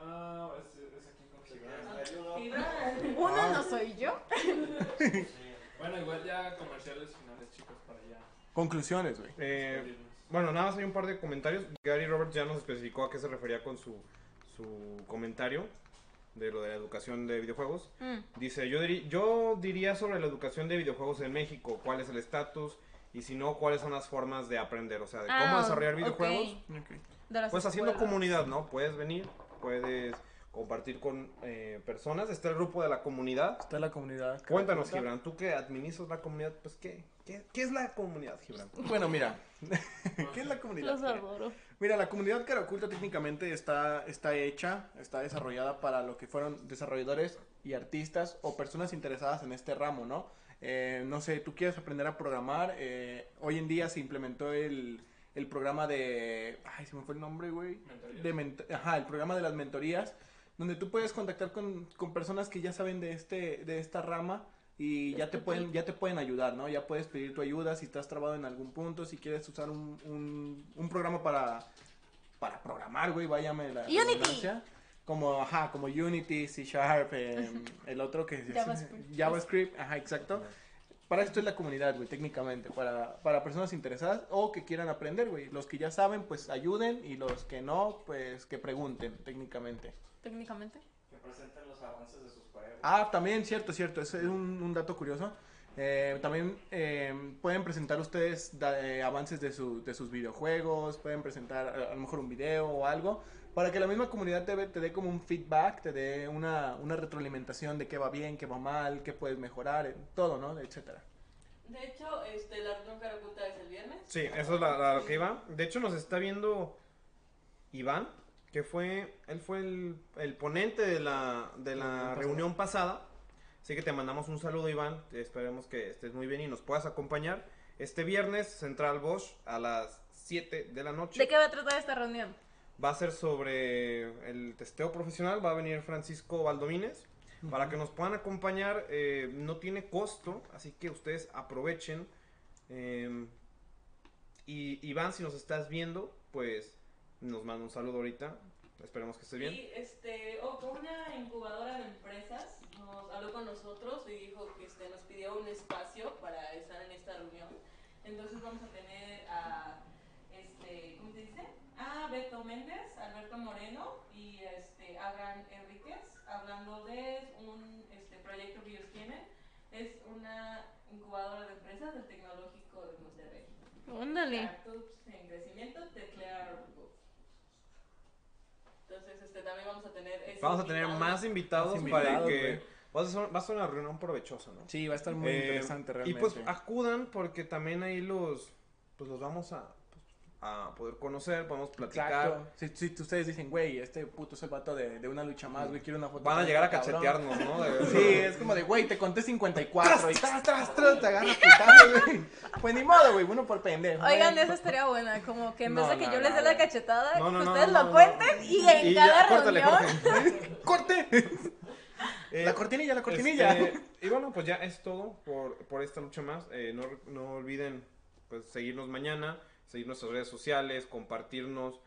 Ah, es, es aquí con ayudo. Gibran. Uno no soy yo. Bueno, igual ya comerciales finales, chicos, para ya Conclusiones, güey. Eh, bueno, nada más hay un par de comentarios. Gary Roberts ya nos especificó a qué se refería con su, su comentario de lo de la educación de videojuegos. Mm. Dice, yo, diri- yo diría sobre la educación de videojuegos en México, cuál es el estatus y si no, cuáles son las formas de aprender, o sea, de cómo Ah, desarrollar videojuegos. De Pues haciendo comunidad, ¿no? Puedes venir, puedes compartir con eh, personas, está el grupo de la comunidad. Está la comunidad. Cuéntanos. Gibran, tú que administras la comunidad, pues, ¿qué, qué, qué es la comunidad, Gibran? Bueno, mira. ¿Qué es la comunidad? Los adoro. Mira, la comunidad Cara Oculta técnicamente está, está hecha, está desarrollada para lo que fueron desarrolladores y artistas o personas interesadas en este ramo, ¿no? Eh, no sé, tú quieres aprender a programar, eh, hoy en día se implementó el, el programa de... Ay, se me fue el nombre, güey. Mentorías. De ment- Ajá, el programa de las mentorías, donde tú puedes contactar con, con personas que ya saben de, este, de esta rama y ya te pueden ya te pueden ayudar, ¿no? Ya puedes pedir tu ayuda si estás trabado en algún punto, si quieres usar un, un, un programa para para programar, güey, váyame la Unity. Como, ajá, como Unity, C Sharp, em, el otro que es JavaScript. JavaScript, ajá, exacto. Para esto es la comunidad, güey, técnicamente, para, para personas interesadas o que quieran aprender, güey. Los que ya saben, pues ayuden y los que no, pues que pregunten, técnicamente. Técnicamente. Que presenten los avances de sus juegos. Ah, también, cierto, cierto, ese es un, un dato curioso. Eh, también eh, pueden presentar ustedes da- eh, avances de, su- de sus videojuegos, pueden presentar a, a lo mejor un video o algo, para que la misma comunidad te, te dé como un feedback, te dé una, una retroalimentación de qué va bien, qué va mal, qué puedes mejorar, eh, todo, ¿no? Etcétera. De hecho, este, la reunión cara oculta es el viernes. Sí, eso es la, la- lo que iba. De hecho, nos está viendo Iván, que fue, él fue el, el ponente de la, de la reunión pasada. Así que te mandamos un saludo, Iván. Esperemos que estés muy bien y nos puedas acompañar. Este viernes, Central Bosch, a las 7 de la noche. ¿De qué va a tratar esta reunión? Va a ser sobre el testeo profesional. Va a venir Francisco Valdomínez para que nos puedan acompañar. eh, no tiene costo, así que ustedes aprovechen. eh, y Iván, si nos estás viendo, pues nos manda un saludo ahorita. Esperemos que esté bien. Y este, oh, con una incubadora de empresas nos habló con nosotros y dijo que este, nos pidió un espacio para estar en esta reunión. Entonces vamos a tener a, este, ¿cómo se dice? A Beto Méndez, Alberto Moreno y este, Abraham Enríquez hablando de un este, proyecto que ellos tienen. Es una incubadora de empresas del Tecnológico de Monterrey. Ándale. Startups en crecimiento, teclear Group. Entonces, este, también vamos a tener. ese Vamos a tener invitado. más invitados, Más para invitados, que... Va a, ser, va a ser una reunión provechosa, ¿no? Sí, va a estar muy Eh, interesante Y realmente. pues acudan porque también ahí los, pues los vamos a, a poder conocer, podemos platicar. Si, si ustedes dicen, güey, este puto es el vato de, de una lucha más, güey, quiero una foto. Van a llegar a este cabrón. cachetearnos, ¿no? De- Sí, es como de, güey, te conté 54 y tras, tras, tras, te agarras putazos, güey. Pues ni modo, güey, uno por pendejo. Oigan, esa estaría buena, como que en vez No, de que no, yo les no, dé la cachetada, No, no, que ustedes no, lo no, cuenten y en Y cada ya, córtale, reunión. ¡Corte! Eh, La cortinilla, la cortinilla. este, y bueno, pues ya es todo por, por esta lucha más. Eh, no, no olviden pues, seguirnos mañana, seguir nuestras redes sociales, compartirnos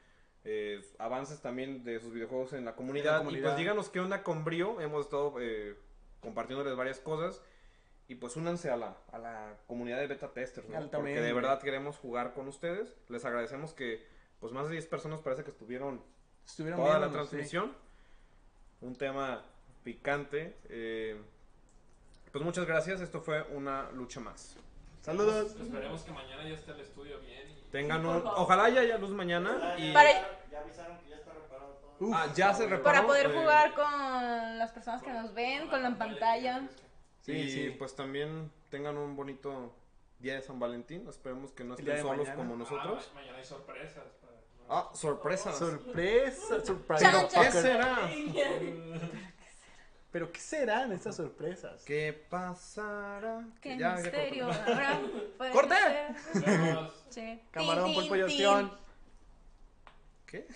eh, avances también de sus videojuegos en la comunidad. Y comunidad. pues díganos qué onda con Brio. Hemos estado eh, compartiéndoles varias cosas. Y pues únanse a la, a la comunidad de beta testers, ¿no? Porque de verdad queremos jugar con ustedes. Les agradecemos que pues más de 10 personas parece que estuvieron Estuvieron toda la sí. transmisión. Un tema picante. eh, pues muchas gracias. Esto fue una lucha más. Saludos. Esperemos que mañana ya esté el estudio bien. Y... Tengan un. Ojalá ya haya luz mañana. Y, Para- Ya avisaron que ya está reparado todo. Uf, ah, ya se reparó. Para poder eh, jugar con las personas que nos ven, con la pantalla. Sí, Sí, sí. pues también tengan un bonito día de San Valentín. Esperemos que no estén solos mañana. como nosotros. Ah, ma- mañana hay sorpresas. Para... Ah, sorpresas. Sorpresa, motherfucker. ¿Qué será? Pero ¿qué serán estas sorpresas? ¿Qué pasará? ¿Qué Ya, misterio habrá? Puede ¡Corte! Camarón, pulpo y ostión. ¿Qué?